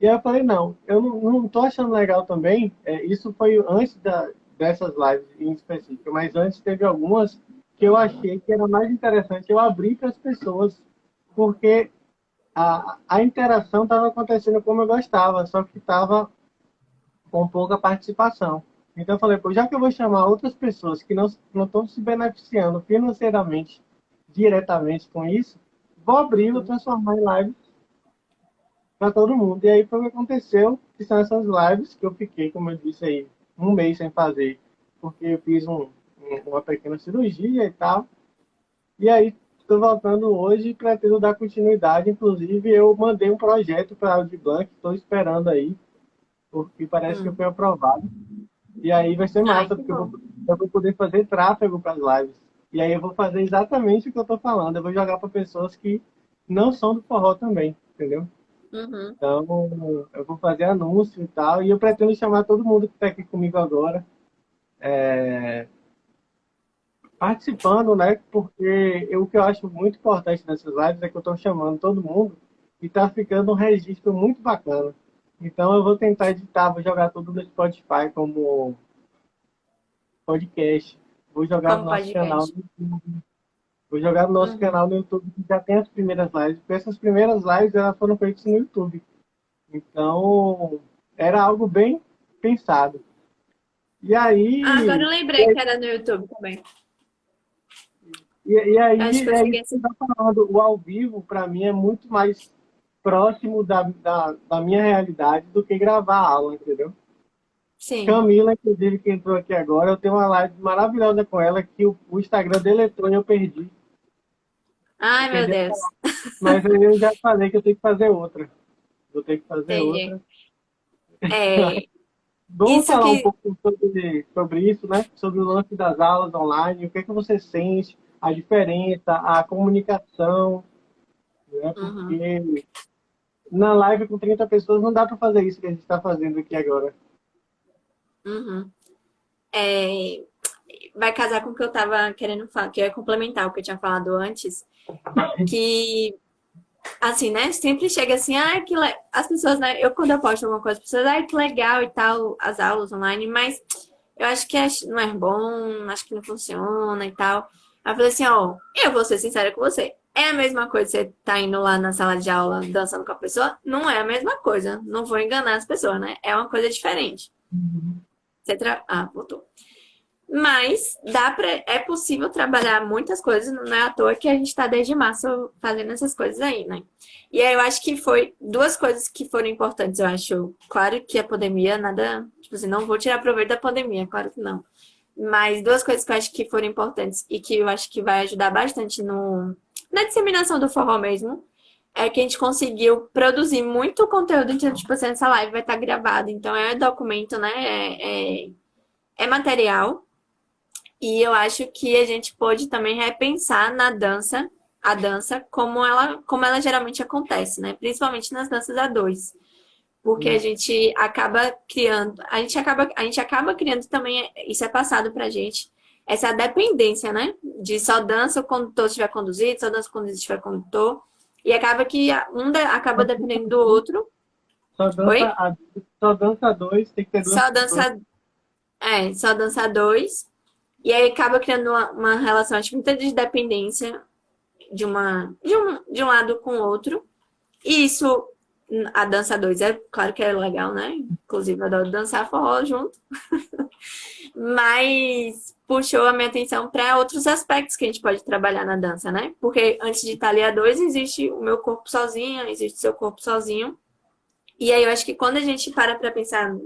E aí eu falei, não, eu não, não tô achando legal também. É, isso foi antes da, dessas lives em específico, mas antes teve algumas que eu achei que era mais interessante eu abrir para as pessoas, porque a, a interação estava acontecendo como eu gostava, só que estava com pouca participação. Então eu falei, pô, já que eu vou chamar outras pessoas que não estão se beneficiando financeiramente diretamente com isso, vou abrir, vou transformar em lives para todo mundo. E aí foi o que aconteceu, que são essas lives que eu fiquei, como eu disse aí, um mês sem fazer, porque eu fiz um, uma pequena cirurgia e tal. E aí estou voltando hoje e pretendo dar continuidade. Inclusive, eu mandei um projeto para a Audiblanc, estou esperando aí, porque parece hum. que foi aprovado. E aí vai ser massa, Ai, porque eu vou, eu vou, poder fazer tráfego para as lives. E aí eu vou fazer exatamente o que eu estou falando. Eu vou jogar para pessoas que não são do forró também, entendeu? Uhum. Então, eu vou fazer anúncio e tal. E eu pretendo chamar todo mundo que está aqui comigo agora. É... Participando, né? Porque eu, o que eu acho muito importante nessas lives é que eu estou chamando todo mundo e está ficando um registro muito bacana. Então eu vou tentar editar, vou jogar tudo no Spotify como podcast. Vou jogar como no nosso podcast. canal no YouTube. Vou jogar no nosso uhum. canal no YouTube que já tem as primeiras lives. Porque essas primeiras lives elas foram feitas no YouTube. Então era algo bem pensado. E aí. Ah, agora eu lembrei que era no YouTube também. E, e aí, é isso que tá falando. O ao vivo, para mim, é muito mais próximo da, da, da, minha realidade do que gravar a aula, entendeu? Sim. Camila, inclusive, que entrou aqui agora, eu tenho uma live maravilhosa com ela que o, o Instagram deletou e eu perdi. Ai, meu Deus. Mas eu já falei que eu tenho que fazer outra. Vou ter que fazer Entendi. outra. É... Vamos isso falar que... um pouco sobre, sobre isso, né? Sobre o lance das aulas online, o que, é que você sente, a diferença, a comunicação, né? Uhum. Porque uhum na live com 30 pessoas não dá para fazer isso que a gente está fazendo aqui agora. Uhum. É, vai casar com o que eu estava querendo falar, que é complementar o que eu tinha falado antes, que assim, né? Sempre chega assim, ah, que le... as pessoas, né? Eu quando eu posto alguma coisa, as pessoas, ah, que legal e tal, as aulas online, mas eu acho que não é bom, acho que não funciona e tal. Aí eu falei assim, ó, eu vou ser sincera com você. É a mesma coisa você tá indo lá na sala de aula dançando com a pessoa? Não é a mesma coisa. Não vou enganar as pessoas, né? É uma coisa diferente. Uhum. Você tra... Ah, voltou. Mas dá pra, é possível trabalhar muitas coisas, não é à toa que a gente está desde março fazendo essas coisas aí, né? E aí eu acho que foi duas coisas que foram importantes, eu acho. Claro que a pandemia, nada, tipo assim, não vou tirar proveito da pandemia, claro que não. Mas duas coisas que eu acho que foram importantes e que eu acho que vai ajudar bastante no, na disseminação do forró mesmo, é que a gente conseguiu produzir muito conteúdo, então, tipo assim, essa live vai estar gravada, então é documento, né? É, é, é material. E eu acho que a gente pode também repensar na dança, a dança, como ela, como ela geralmente acontece, né? Principalmente nas danças a dois. Porque a hum. gente acaba criando, a gente acaba, a gente acaba criando também, isso é passado pra gente, essa dependência, né? De só dança quando o condutor estiver conduzido, só dança quando estiver condutor. E acaba que um acaba dependendo do outro. Só dança, a, só dança dois, tem que ter duas Só dança, é, só dança dois. E aí acaba criando uma, uma relação, acho, muita de dependência de, uma, de, um, de um lado com o outro. E isso, a dança dois é claro que é legal, né? Inclusive, eu adoro dançar forró junto. Mas puxou a minha atenção para outros aspectos que a gente pode trabalhar na dança, né? Porque antes de estar ali a dois, existe o meu corpo sozinho, existe o seu corpo sozinho. E aí eu acho que quando a gente para para pensar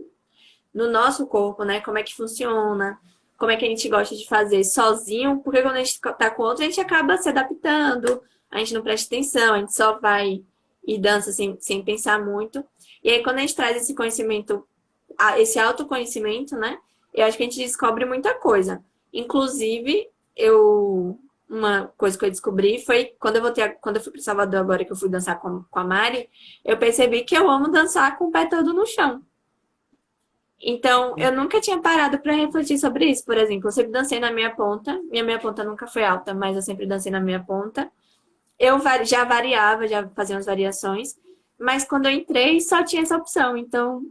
no nosso corpo, né? Como é que funciona, como é que a gente gosta de fazer sozinho, porque quando a gente tá com outro, a gente acaba se adaptando, a gente não presta atenção, a gente só vai e dança sem, sem pensar muito. E aí, quando a gente traz esse conhecimento, esse autoconhecimento, né? Eu acho que a gente descobre muita coisa. Inclusive, eu uma coisa que eu descobri foi quando eu voltei, quando eu fui para Salvador agora que eu fui dançar com, com a Mari, eu percebi que eu amo dançar com o pé todo no chão. Então, eu nunca tinha parado para refletir sobre isso. Por exemplo, eu sempre dancei na minha ponta. Minha minha ponta nunca foi alta, mas eu sempre dancei na minha ponta. Eu já variava, já fazia umas variações. Mas quando eu entrei, só tinha essa opção. Então,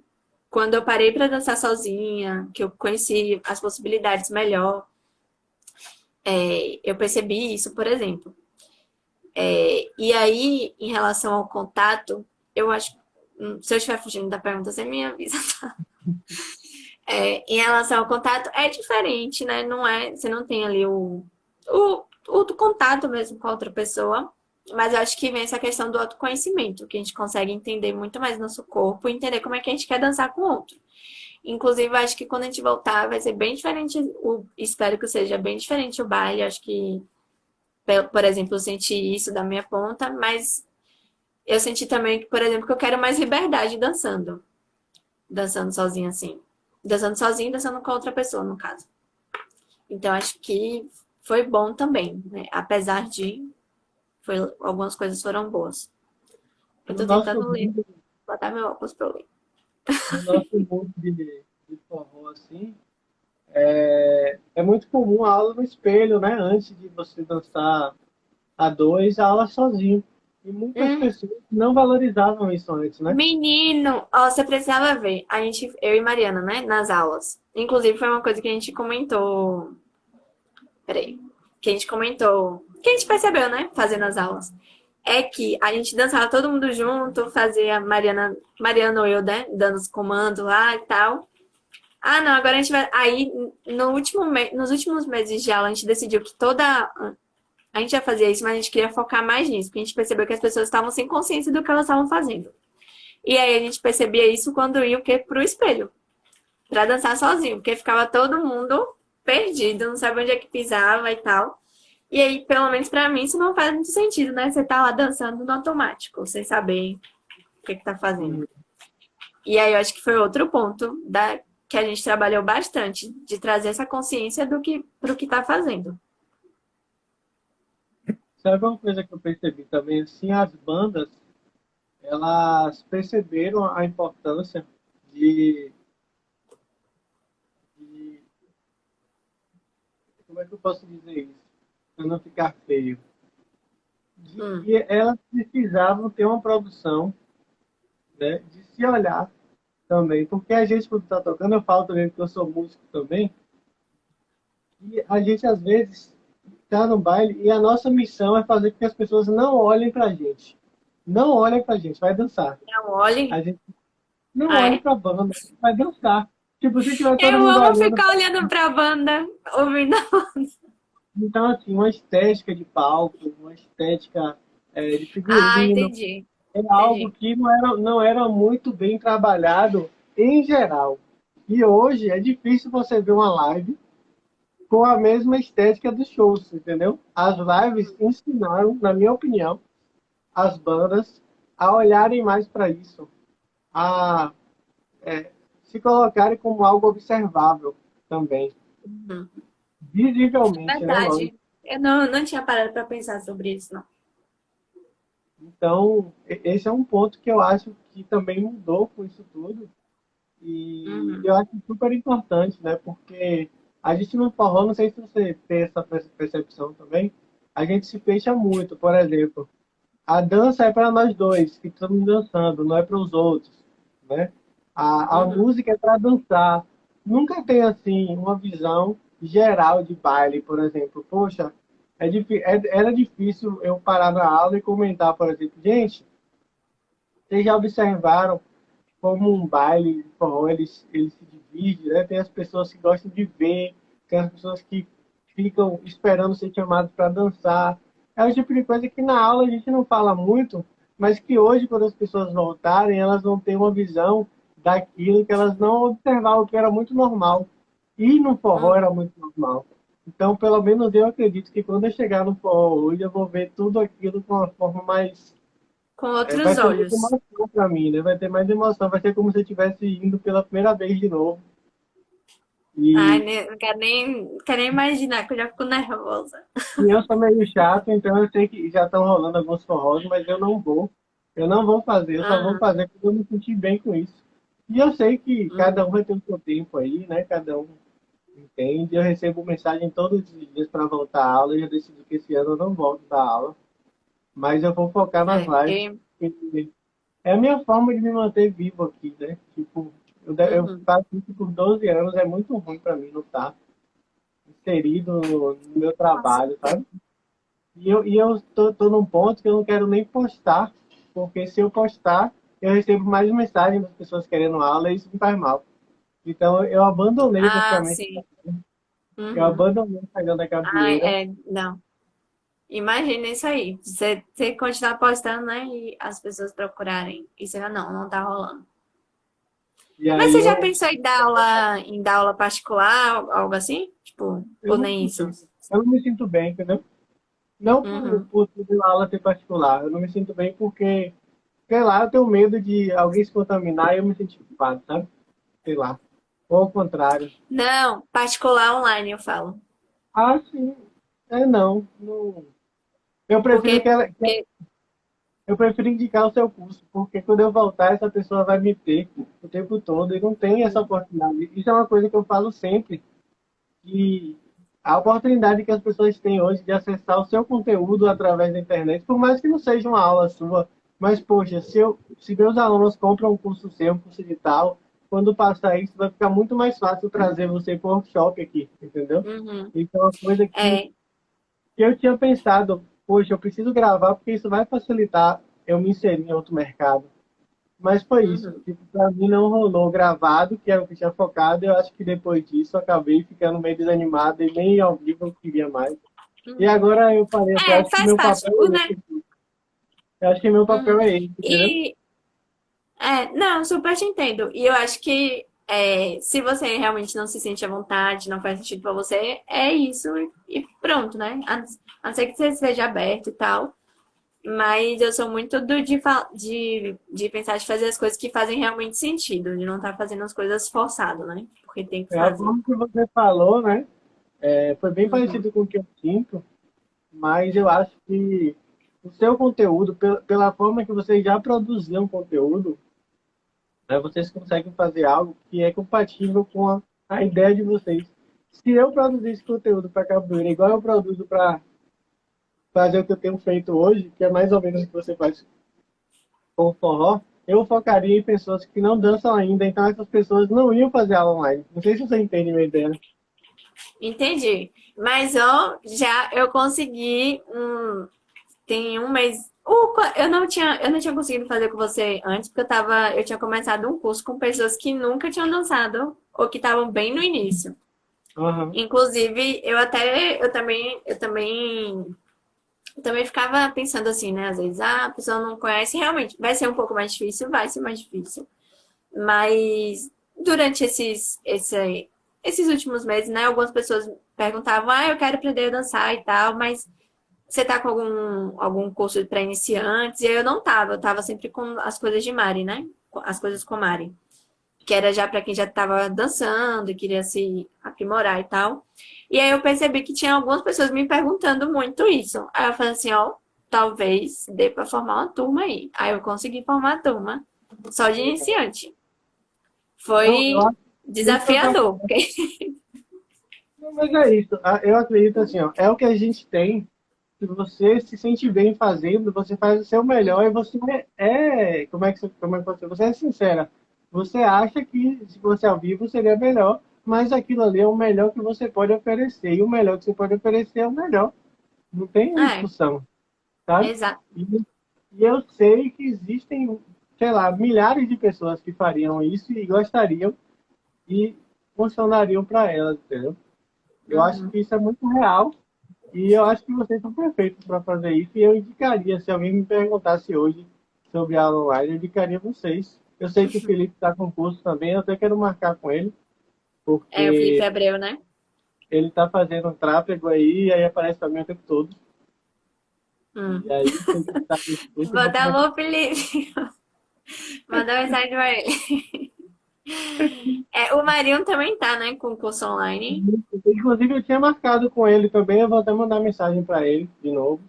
quando eu parei para dançar sozinha, que eu conheci as possibilidades melhor, é, eu percebi isso, por exemplo. É, e aí, em relação ao contato, eu acho. Hum, se eu estiver fugindo da pergunta, você me avisa, tá? É, em relação ao contato, é diferente, né? Não é, você não tem ali o, o, o contato mesmo com a outra pessoa, mas eu acho que vem essa questão do autoconhecimento, que a gente consegue entender muito mais nosso corpo entender como é que a gente quer dançar com o outro. Inclusive, acho que quando a gente voltar, vai ser bem diferente, o, espero que seja bem diferente o baile. Acho que, por exemplo, eu senti isso da minha ponta, mas eu senti também por exemplo, que eu quero mais liberdade dançando dançando sozinho assim. Dançando sozinho e dançando com outra pessoa, no caso. Então, acho que foi bom também, né? Apesar de foi, algumas coisas foram boas. Eu tô tentando ler, botar meu óculos pra eu ler. No nosso mundo de, de forró, assim, é, é muito comum a aula no espelho, né? Antes de você dançar a dois, a aula sozinho. E muitas hum. pessoas não valorizavam isso antes, né? Menino, ó, você precisava ver. A gente, eu e Mariana, né, nas aulas. Inclusive, foi uma coisa que a gente comentou. Peraí. Que a gente comentou. Que a gente percebeu, né? Fazendo as aulas. É que a gente dançava todo mundo junto, fazia Mariana, Mariana ou eu, né? Dando os comandos lá e tal. Ah, não, agora a gente vai. Aí, no último me... nos últimos meses de aula, a gente decidiu que toda a gente já fazia isso, mas a gente queria focar mais nisso, porque a gente percebeu que as pessoas estavam sem consciência do que elas estavam fazendo. E aí a gente percebia isso quando ia o quê? Pro espelho. Pra dançar sozinho, porque ficava todo mundo perdido, não sabe onde é que pisava e tal. E aí, pelo menos para mim, isso não faz muito sentido, né? Você tá lá dançando no automático, sem saber o que, que tá fazendo. E aí eu acho que foi outro ponto da, que a gente trabalhou bastante, de trazer essa consciência do que pro que tá fazendo. Sabe uma coisa que eu percebi também? Assim, as bandas, elas perceberam a importância de, de como é que eu posso dizer isso? Para não ficar feio. De hum. que elas precisavam ter uma produção né, de se olhar também. Porque a gente, quando está tocando, eu falo também que eu sou músico também, e a gente, às vezes, está no baile e a nossa missão é fazer com que as pessoas não olhem para a gente. Não olhem para a gente, vai dançar. Não olhem? A gente não ah, olhem é? para a banda, vai dançar. Tipo, se tiver todo Eu amo olhando, ficar olhando pra banda, ouvindo a banda. Então, assim, uma estética de palco, uma estética é, de Ah, figurino, entendi. é algo que não era, não era muito bem trabalhado em geral. E hoje é difícil você ver uma live com a mesma estética dos shows, entendeu? As lives ensinaram, na minha opinião, as bandas a olharem mais para isso, a é, se colocarem como algo observável também, Uhum. visivelmente, né? Verdade. Eu não, não tinha parado pra pensar sobre isso, não. Então, esse é um ponto que eu acho que também mudou com isso tudo. E Uhum. eu acho super importante, né? Porque a gente no forró, não sei se você tem essa perce- percepção também, a gente se fecha muito. Por exemplo, a dança é para nós dois, que estamos dançando, não é para os outros, né? A, a Uhum. música é para dançar. Nunca tem, assim, uma visão geral de baile, por exemplo. Poxa, é é- era difícil eu parar na aula e comentar, por exemplo, gente, vocês já observaram como um baile de forró ele, ele se divide, né? Tem as pessoas que gostam de ver, tem as pessoas que ficam esperando ser chamadas para dançar. É o tipo de coisa que na aula a gente não fala muito, mas que hoje, quando as pessoas voltarem, elas vão ter uma visão daquilo que elas não observavam, que era muito normal. E no forró era muito normal. Então, pelo menos eu acredito que quando eu chegar no forró hoje, eu vou ver tudo aquilo com uma forma mais Com é, vai outros ter olhos. pra mim, né? Vai ter mais emoção. Vai ser como se eu estivesse indo pela primeira vez de novo. E, Ai, não quero nem, quero nem imaginar, que eu já fico nervosa. e eu sou meio chato, então eu sei que já estão rolando alguns forrós, mas eu não vou. Eu não vou fazer, eu só Aham. vou fazer quando eu me sentir bem com isso. E eu sei que Hum. cada um vai ter o seu tempo aí, né? Cada um entende. Eu recebo mensagem todos os dias para voltar à aula. Eu já decidi que esse ano eu não volto da aula. Mas eu vou focar nas É, lives. É a minha forma de me manter vivo aqui, né? Tipo, eu, eu Uhum. faço isso por 12 anos, é muito ruim pra mim não estar inserido no, meu trabalho, sabe? E eu, e eu tô, tô num ponto que eu não quero nem postar, porque se eu postar, eu recebo mais mensagens das pessoas querendo aula e isso me faz mal. Então eu abandonei Ah, praticamente. sim. Eu Uhum. abandonei o Instagram da capoeira. é, não. Imagina isso aí. Você, você continuar postando, né? E as pessoas procurarem. E você fala, não, não tá rolando. E Mas você já eu- pensou em dar aula, em dar aula particular, algo assim? Tipo, Eu ou nem isso? Eu não me sinto bem, entendeu? Não por, Uhum. por tudo aula ser particular. Eu não me sinto bem porque, sei lá, eu tenho medo de alguém se contaminar e eu me sentir culpado, sabe? Sei lá. Ou ao contrário. Não, particular online, eu falo. Ah, sim. É, não. não. Eu prefiro Porque- que ela... porque- Eu prefiro indicar o seu curso, porque quando eu voltar, essa pessoa vai me ter o tempo todo e não tem essa oportunidade. Isso é uma coisa que eu falo sempre, que a oportunidade que as pessoas têm hoje de acessar o seu conteúdo através da internet, por mais que não seja uma aula sua, mas, poxa, se, eu, se meus alunos compram um curso seu, um curso de tal, quando passar isso, vai ficar muito mais fácil trazer você para o workshop aqui, entendeu? Uhum. Então, é uma coisa que É, que eu tinha pensado, poxa, eu preciso gravar porque isso vai facilitar eu me inserir em outro mercado. Mas foi isso. Uhum. Tipo, pra mim não rolou gravado, que era o que eu tinha focado. Eu acho que depois disso eu acabei ficando meio desanimado e nem ao vivo eu queria mais. E agora eu falei assim, É, acho que faz meu papel né? é. Eu acho que meu papel é esse? E é, não, super te entendo. E eu acho que é, se você realmente não se sente à vontade, não faz sentido pra você, é isso e, pronto, né? A, a não ser que você esteja aberto e tal. Mas eu sou muito do de, de, de pensar de fazer as coisas que fazem realmente sentido, de não estar fazendo as coisas forçado, né? Porque tem que É, fazer. forma que você falou, né? é, foi bem Uhum. parecido com o que eu sinto, mas eu acho que o seu conteúdo, pela, pela forma que vocês já produziam conteúdo, né, vocês conseguem fazer algo que é compatível com a, a ideia de vocês. Se eu produzisse conteúdo para capoeira igual eu produzo para fazer o que eu tenho feito hoje, que é mais ou menos o que você faz com o forró, eu focaria em pessoas que não dançam ainda, então essas pessoas não iam fazer aula online. Não sei se você entende minha ideia. Entendi. Mas ó, já eu consegui um. Tem um mês, O, eu não tinha, eu não tinha conseguido fazer com você antes, porque eu tava, eu tinha começado um curso com pessoas que nunca tinham dançado ou que estavam bem no início. Uhum. Inclusive, eu até, eu também, eu também, eu também ficava pensando assim, né? Às vezes, ah, a pessoa não conhece, realmente, vai ser um pouco mais difícil, vai ser mais difícil. Mas durante esses, esse, esses últimos meses, né? Algumas pessoas perguntavam, ah, eu quero aprender a dançar e tal, mas você tá com algum, algum curso para iniciantes? E eu não tava, eu tava sempre com as coisas de Mari, né? As coisas com Mari que era já para quem já estava dançando e queria se aprimorar e tal. E aí eu percebi que tinha algumas pessoas me perguntando muito isso. Aí eu falei assim, ó, talvez dê para formar uma turma aí. Aí eu consegui formar a turma só de iniciante. Foi desafiador. Mas é isso. Ah, eu acredito assim, ó, é o que a gente tem. Se você se sente bem fazendo, você faz o seu melhor e você é, como é que você, como é que você, você é sincera você acha que se fosse ao vivo seria melhor, mas aquilo ali é o melhor que você pode oferecer. E o melhor que você pode oferecer é o melhor. Não tem é. discussão. Sabe? Exato. E, e eu sei que existem, sei lá, milhares de pessoas que fariam isso e gostariam e funcionariam para elas, entendeu? Eu uhum. acho que isso é muito real e eu acho que vocês são perfeitos para fazer isso. E eu indicaria, se alguém me perguntasse hoje sobre a aula online, eu indicaria vocês eu sei que o Felipe está com curso também, eu até quero marcar com ele. Porque é, o Felipe Abreu, né? Ele está fazendo um tráfego aí, e aí aparece também o tempo todo. Hum. E aí, tá Manda alô, Felipe. Manda mensagem para ele. É, o Marinho também tá, né, com curso online. Inclusive, eu tinha marcado com ele também, eu vou até mandar mensagem para ele de novo.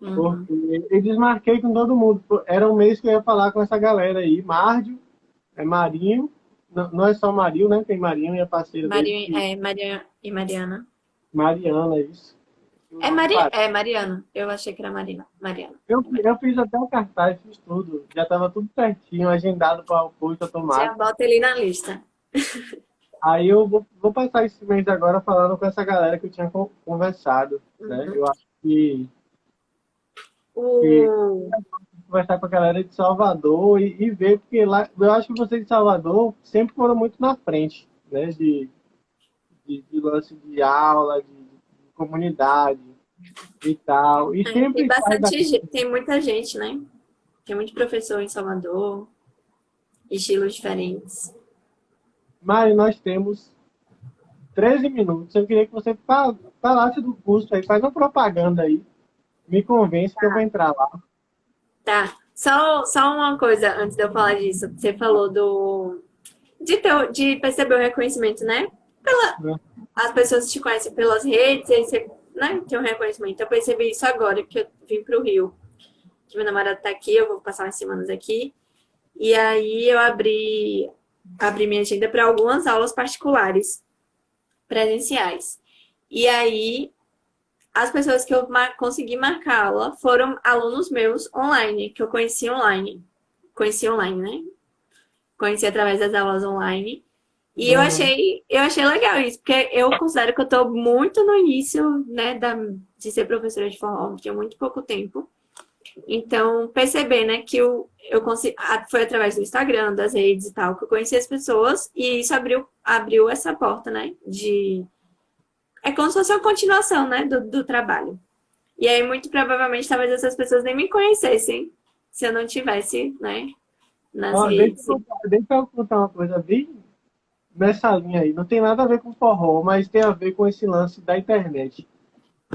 Uhum. Porque eu desmarquei com todo mundo. Era um mês que eu ia falar com essa galera aí. Márdio, é Marinho. Não, não é só Marinho, né? Tem Marinho e a parceira Marinho, dele. É, Maria e Mariana. Mariana, isso. É, Mari... é Mariana. Eu achei que era Marina. Mariana. Eu, eu fiz até o cartaz, fiz tudo. Já estava tudo certinho, agendado para o curso automático. Já bota ele na lista. Aí eu vou, vou passar esse mês agora falando com essa galera que eu tinha conversado. Né? Uhum. Eu acho que o... conversar com a galera de Salvador e, e, ver, porque lá, eu acho que vocês de Salvador sempre foram muito na frente, né? De, de, de lance de aula, de, comunidade e tal. E é, sempre tem bastante gente, tem muita gente, né? Tem muito professor em Salvador, estilos diferentes. Mas nós temos 13 minutos. Eu queria que você falasse do curso aí, faz uma propaganda aí. Me convence tá. que eu vou entrar lá. Tá. Só, só uma coisa antes de eu falar disso. Você falou do. De, ter, de perceber o reconhecimento, né? Pela, é. As pessoas te conhecem pelas redes, e aí você né, tem um reconhecimento. Eu percebi isso agora que eu vim para o Rio. Que meu namorado tá aqui, eu vou passar umas semanas aqui. E aí eu abri, abri minha agenda para algumas aulas particulares, presenciais. E aí as pessoas que eu mar consegui marcá-la foram alunos meus online, que eu conheci online. Conheci online, né? Conheci através das aulas online. E uhum. eu achei, eu achei legal isso, porque eu considero que eu estou muito no início, né, da, de ser professora de forró, tinha muito pouco tempo. Então, perceber, né, que eu, eu consegui, foi através do Instagram, das redes e tal, que eu conheci as pessoas, e isso abriu, abriu essa porta, né, de é como se fosse uma continuação, né, do, do trabalho. E aí, muito provavelmente, talvez essas pessoas nem me conhecessem se eu não tivesse, né, nas redes. Deixa eu, deixa eu contar uma coisa bem nessa linha aí. Não tem nada a ver com forró, mas tem a ver com esse lance da internet.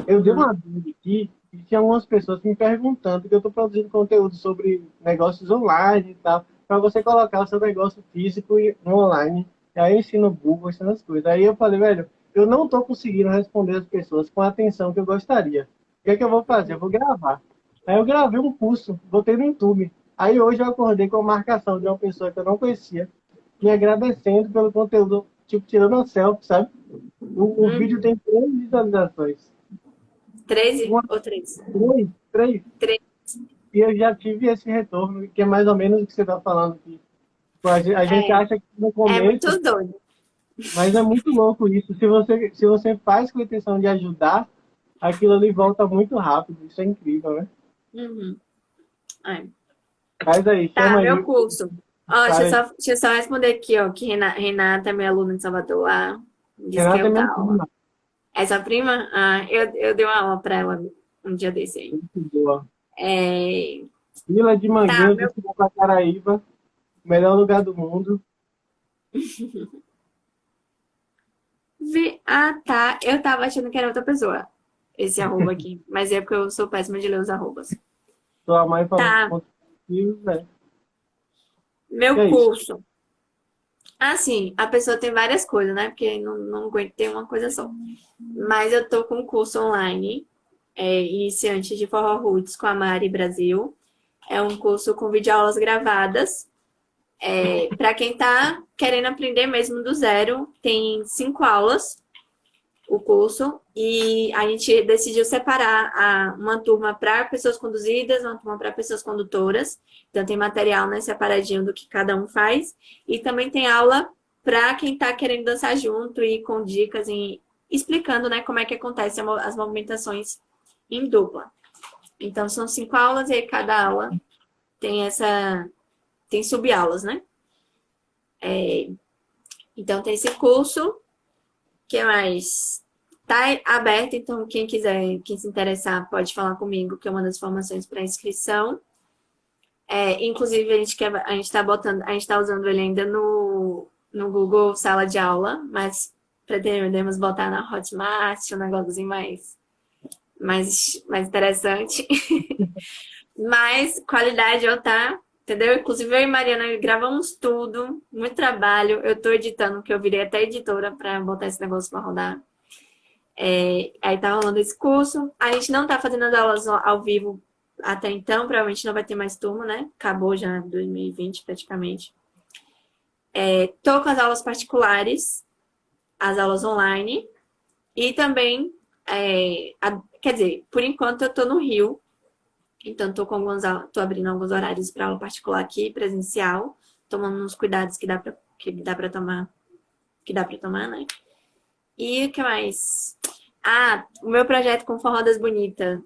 Eu dei uma dúvida aqui e tinha algumas pessoas me perguntando que eu estou produzindo conteúdo sobre negócios online e tal, para você colocar o seu negócio físico no online. E aí eu ensino Google, ensino as coisas. Aí eu falei, velho, eu não estou conseguindo responder as pessoas com a atenção que eu gostaria. O que é que eu vou fazer? Eu vou gravar. Aí eu gravei um curso, botei no YouTube. Aí hoje eu acordei com a marcação de uma pessoa que eu não conhecia, me agradecendo pelo conteúdo, tipo, tirando uma selfie, sabe? O, o hum. vídeo tem três visualizações. Treze uma... ou três? Três, três. Três. E eu já tive esse retorno, que é mais ou menos o que você está falando aqui. A gente, é. acha que no começo... É muito doido. Mas é muito louco isso. Se você, se você faz com a intenção de ajudar, aquilo ali volta muito rápido. Isso é incrível, né? Uhum. É. Faz aí, Tá, chama meu aí. curso. Ó, deixa, eu só, deixa eu só responder aqui, ó, que Rena- Renata é minha aluna de Salvador. Disse que Renata é eu minha dou aula. prima. Essa prima, ah, eu, eu dei uma aula pra ela um dia desse aí. Muito boa. É, Vila de Tá, Manguinhos, meu- de Caraíba. Melhor lugar do mundo. Ah, tá. Eu tava achando que era outra pessoa. Esse arroba aqui. Mas é porque eu sou péssima de ler os arrobas. Sua mãe falou Tá. né? Meu é isso? curso. Assim, a pessoa tem várias coisas, né? Porque não, não aguento ter uma coisa só. Mas eu tô com um curso online, é, iniciante de Forró Roots com a Mari Brasil. É um curso com videoaulas gravadas. É, para quem tá querendo aprender mesmo do zero, tem cinco aulas o curso e a gente decidiu separar a- uma turma para pessoas conduzidas, uma turma para pessoas condutoras. Então tem material né, separadinho do que cada um faz e também tem aula para quem está querendo dançar junto e com dicas e explicando né, como é que acontece as movimentações em dupla. Então são cinco aulas e aí cada aula tem essa tem subaulas, né? É, então tem esse curso que mais? Tá aberto, então quem quiser, quem se interessar, pode falar comigo, que eu mando as informações para inscrição. É, inclusive, a gente a gente está botando, a gente está usando ele ainda no, no Google Sala de Aula, mas pretendemos botar na Hotmart, um negócio mais, mais, mais interessante. mas qualidade eu tá, entendeu? Inclusive eu e Mariana gravamos tudo, muito trabalho. Eu tô editando, que eu virei até editora para botar esse negócio para rodar. É, aí tá rolando esse curso. A gente não tá fazendo as aulas ao ao vivo até então, provavelmente não vai ter mais turma, né? Acabou já 2020 praticamente. É, tô com as aulas particulares, as aulas online e também, é, a- quer dizer, por enquanto eu tô no Rio, então tô abrindo alguns horários para aula particular aqui, presencial, tomando uns cuidados que dá para que dá para tomar, que dá para tomar, né? E o que mais? Ah, o meu projeto com Forró das Bonitas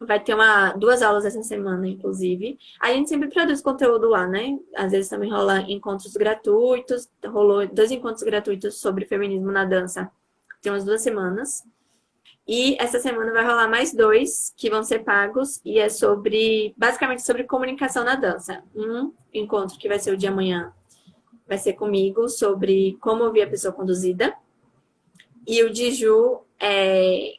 vai ter uma, duas aulas essa semana, inclusive. A gente sempre produz conteúdo lá, né? Às vezes também rola encontros gratuitos. Rolou dois encontros gratuitos sobre feminismo na dança. Tem umas duas semanas. E essa semana vai rolar mais dois que vão ser pagos e é sobre, basicamente sobre comunicação na dança. Um encontro que vai ser o de amanhã vai ser comigo sobre como ouvir a pessoa conduzida. E o de Ju é,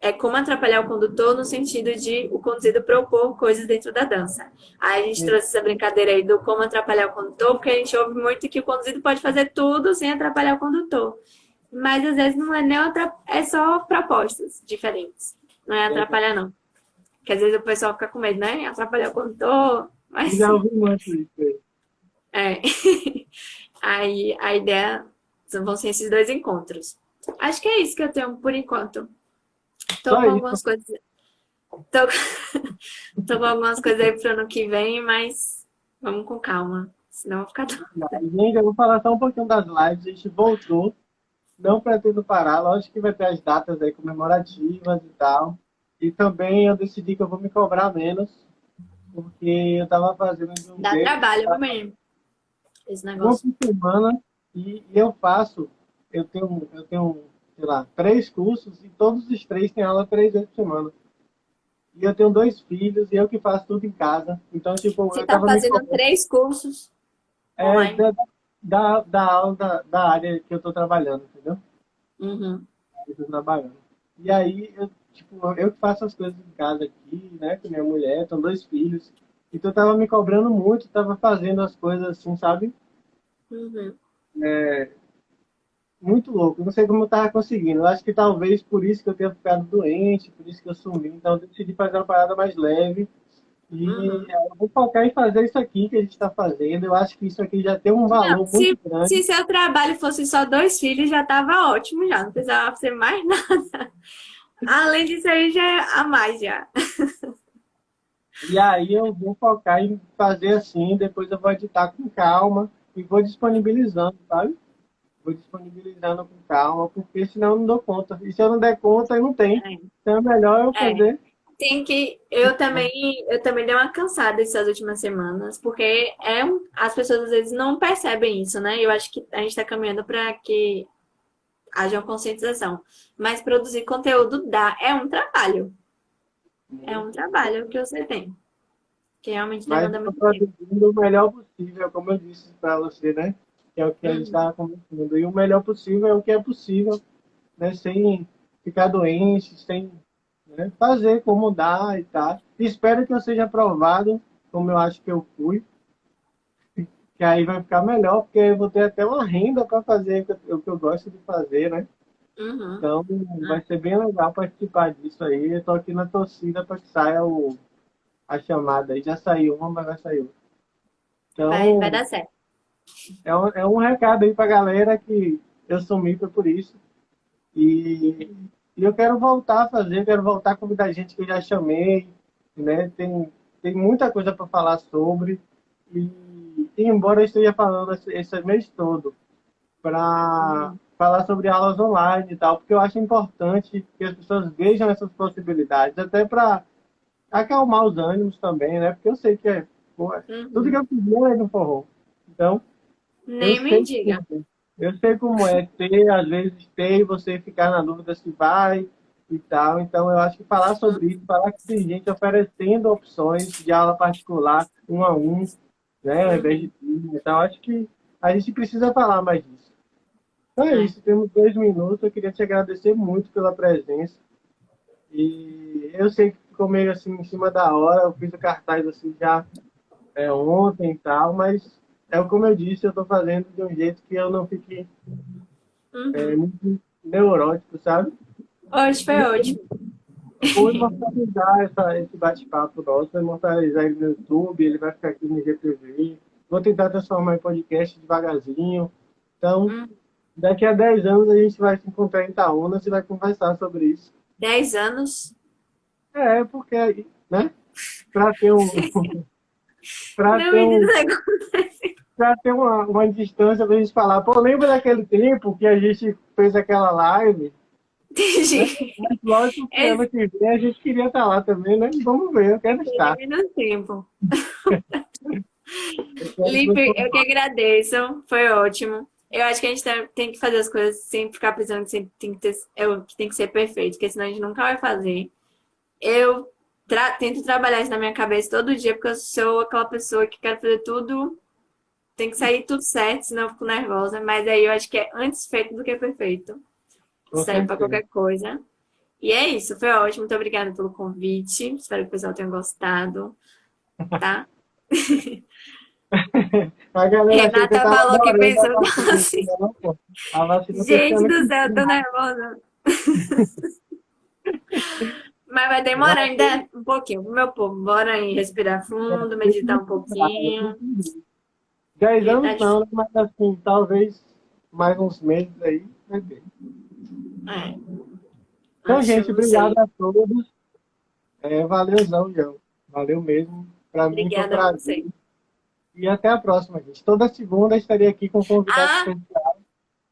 é como atrapalhar o condutor no sentido de o conduzido propor coisas dentro da dança. Aí a gente Sim. trouxe essa brincadeira aí do como atrapalhar o condutor, porque a gente ouve muito que o conduzido pode fazer tudo sem atrapalhar o condutor. Mas às vezes não é nem outra, é só propostas diferentes. Não é atrapalhar, não. Porque às vezes o pessoal fica com medo, né? Atrapalhar o condutor. Mas Já ouvi muito isso aí. é. Aí a ideia vão ser esses dois encontros. Acho que é isso que eu tenho por enquanto. Tô com algumas coisas. Tô... Tô com algumas coisas aí pro ano que vem, mas vamos com calma. Senão eu vou ficar doida. Gente, eu vou falar só um pouquinho das lives. A gente voltou. Não pretendo parar. Lógico que vai ter as datas aí comemorativas e tal. E também eu decidi que eu vou me cobrar menos. Porque eu tava fazendo um Dá trabalho também. Esse uma negócio. por semana. E, e eu faço. Eu tenho, eu tenho, sei lá, três cursos. E todos os três têm aula três vezes por semana. E eu tenho dois filhos. E eu que faço tudo em casa. Então, tipo, Você eu tá fazendo três cursos. É, online. Da, da, aula da, da área que eu tô trabalhando, entendeu? Uhum. Eu tô trabalhando. E aí, eu, tipo, eu faço as coisas em casa aqui, né? Com minha mulher, tenho dois filhos. Então eu tava me cobrando muito, tava fazendo as coisas assim, sabe? Uhum. Muito louco. Não sei como eu tava conseguindo. Eu acho que talvez por isso que eu tenha ficado doente, por isso que eu sumi. Então eu decidi fazer uma parada mais leve. E Uhum. é, eu vou focar em fazer isso aqui que a gente tá fazendo. Eu acho que isso aqui já tem um valor Não, muito se, grande. se seu trabalho fosse só dois filhos, já tava ótimo já. Não precisava fazer mais nada. Além disso aí, já é a mais já. E aí eu vou focar em fazer assim, depois eu vou editar com calma e vou disponibilizando, sabe? Vou disponibilizando com calma, porque senão eu não dou conta. E se eu não der conta, eu não tenho. É. Então é melhor eu É. tem que. Eu também, eu também dei uma cansada essas últimas semanas, porque é um, as pessoas às vezes não percebem isso, né? Eu acho que a gente está caminhando para que haja uma conscientização. Mas produzir conteúdo dá, é um trabalho. É um trabalho que você tem. Que realmente demanda muito tempo. o melhor possível, como eu disse para você, né? Que é o que a gente estava uhum. conversando. E o melhor possível é o que é possível, né? Sem ficar doente, sem né? fazer como dá e tal. Espero que eu seja aprovado, como eu acho que eu fui. Que aí vai ficar melhor, porque eu vou ter até uma renda para fazer o que eu gosto de fazer, né? Uhum. Então vai ser bem legal participar disso aí. Eu estou aqui na torcida para que saia o, a chamada. Já saiu uma, mas vai sair outra. Então, vai, vai dar certo. É um, é um recado aí para a galera que eu sumi por isso. E e eu quero voltar a fazer, quero voltar a convidar gente que eu já chamei, né? Tem, tem muita coisa para falar sobre. E, e, embora eu esteja falando esse, esse mês todo para uhum. falar sobre aulas online e tal, porque eu acho importante que as pessoas vejam essas possibilidades, até para acalmar os ânimos também, né? Porque eu sei que é, pô, uhum. tudo que eu fiz é no forró. Então, nem me diga. Que, eu sei como é ter, às vezes, ter e você ficar na dúvida se vai e tal. Então, eu acho que falar sobre isso, falar que tem gente oferecendo opções de aula particular, um a um, né, ao invés de tudo. Então, acho que a gente precisa falar mais disso. Então é isso, temos dois minutos. Eu queria te agradecer muito pela presença. E eu sei que ficou meio assim em cima da hora. Eu fiz o cartaz assim já é, ontem e tal, mas é como eu disse, eu estou fazendo de um jeito que eu não fique uhum. é, muito neurótico, sabe? Hoje foi ótimo. Vou imortalizar essa, esse bate-papo nosso, vou imortalizar ele no YouTube, ele vai ficar aqui no GTV. Vou tentar transformar em podcast devagarzinho. Então, uhum. daqui a 10 anos a gente vai se encontrar em Itaúna e vai conversar sobre isso. 10 anos? É, porque, né? Para ter um. pra ter um, para ter uma, uma distância para a gente falar. Pô, lembra daquele tempo que a gente fez aquela live? Entendi. Mas, lógico que ano que vem a gente queria estar lá também, né? Vamos ver, eu quero estar. no tempo. Lipe, eu que agradeço, foi ótimo. Eu acho que a gente tem que fazer as coisas sem ficar pensando que sempre tem que, ter, é, que tem que ser perfeito, porque senão a gente nunca vai fazer. Eu tra tento trabalhar isso na minha cabeça todo dia, porque eu sou aquela pessoa que quer fazer tudo tem que sair tudo certo, senão eu fico nervosa. Mas aí eu acho que é antes feito do que perfeito. Serve para qualquer coisa. E é isso, foi ótimo. Muito obrigada pelo convite. Espero que o pessoal tenha gostado. Tá? A galera Renata falou que pensou assim. Gente do céu, eu tô nervosa. Mas vai demorar ainda um pouquinho, meu povo. Bora aí respirar fundo, meditar um pouquinho. 10 anos não, né? mas assim, talvez mais uns meses aí, vai ver. É. Então, Acho gente, obrigado a todos. É, valeuzão, João. Valeu mesmo. Para mim foi um prazer. E até a próxima, gente. Toda segunda estarei aqui com convidados ah, especiais.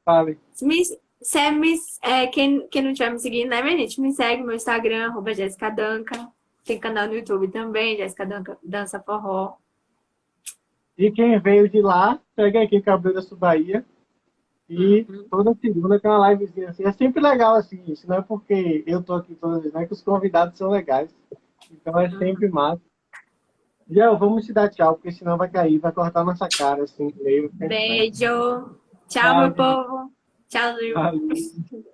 Fale. Me, se me, é, quem, quem não estiver me seguindo, né, minha gente? Me segue no meu Instagram, arroba Jéssica Danca. Tem canal no YouTube também, Jéssica Danca Dança Forró. E quem veio de lá, segue aqui Cabreiras Bahia. E uhum. toda segunda tem uma livezinha assim. É sempre legal assim, isso não é porque eu tô aqui todas as vezes, não é que os convidados são legais. Então é sempre uhum. massa. Já vamos te dar tchau, porque senão vai cair, vai cortar nossa cara assim. Meio, Beijo. Tchau, tchau meu povo. Tchau, Lu.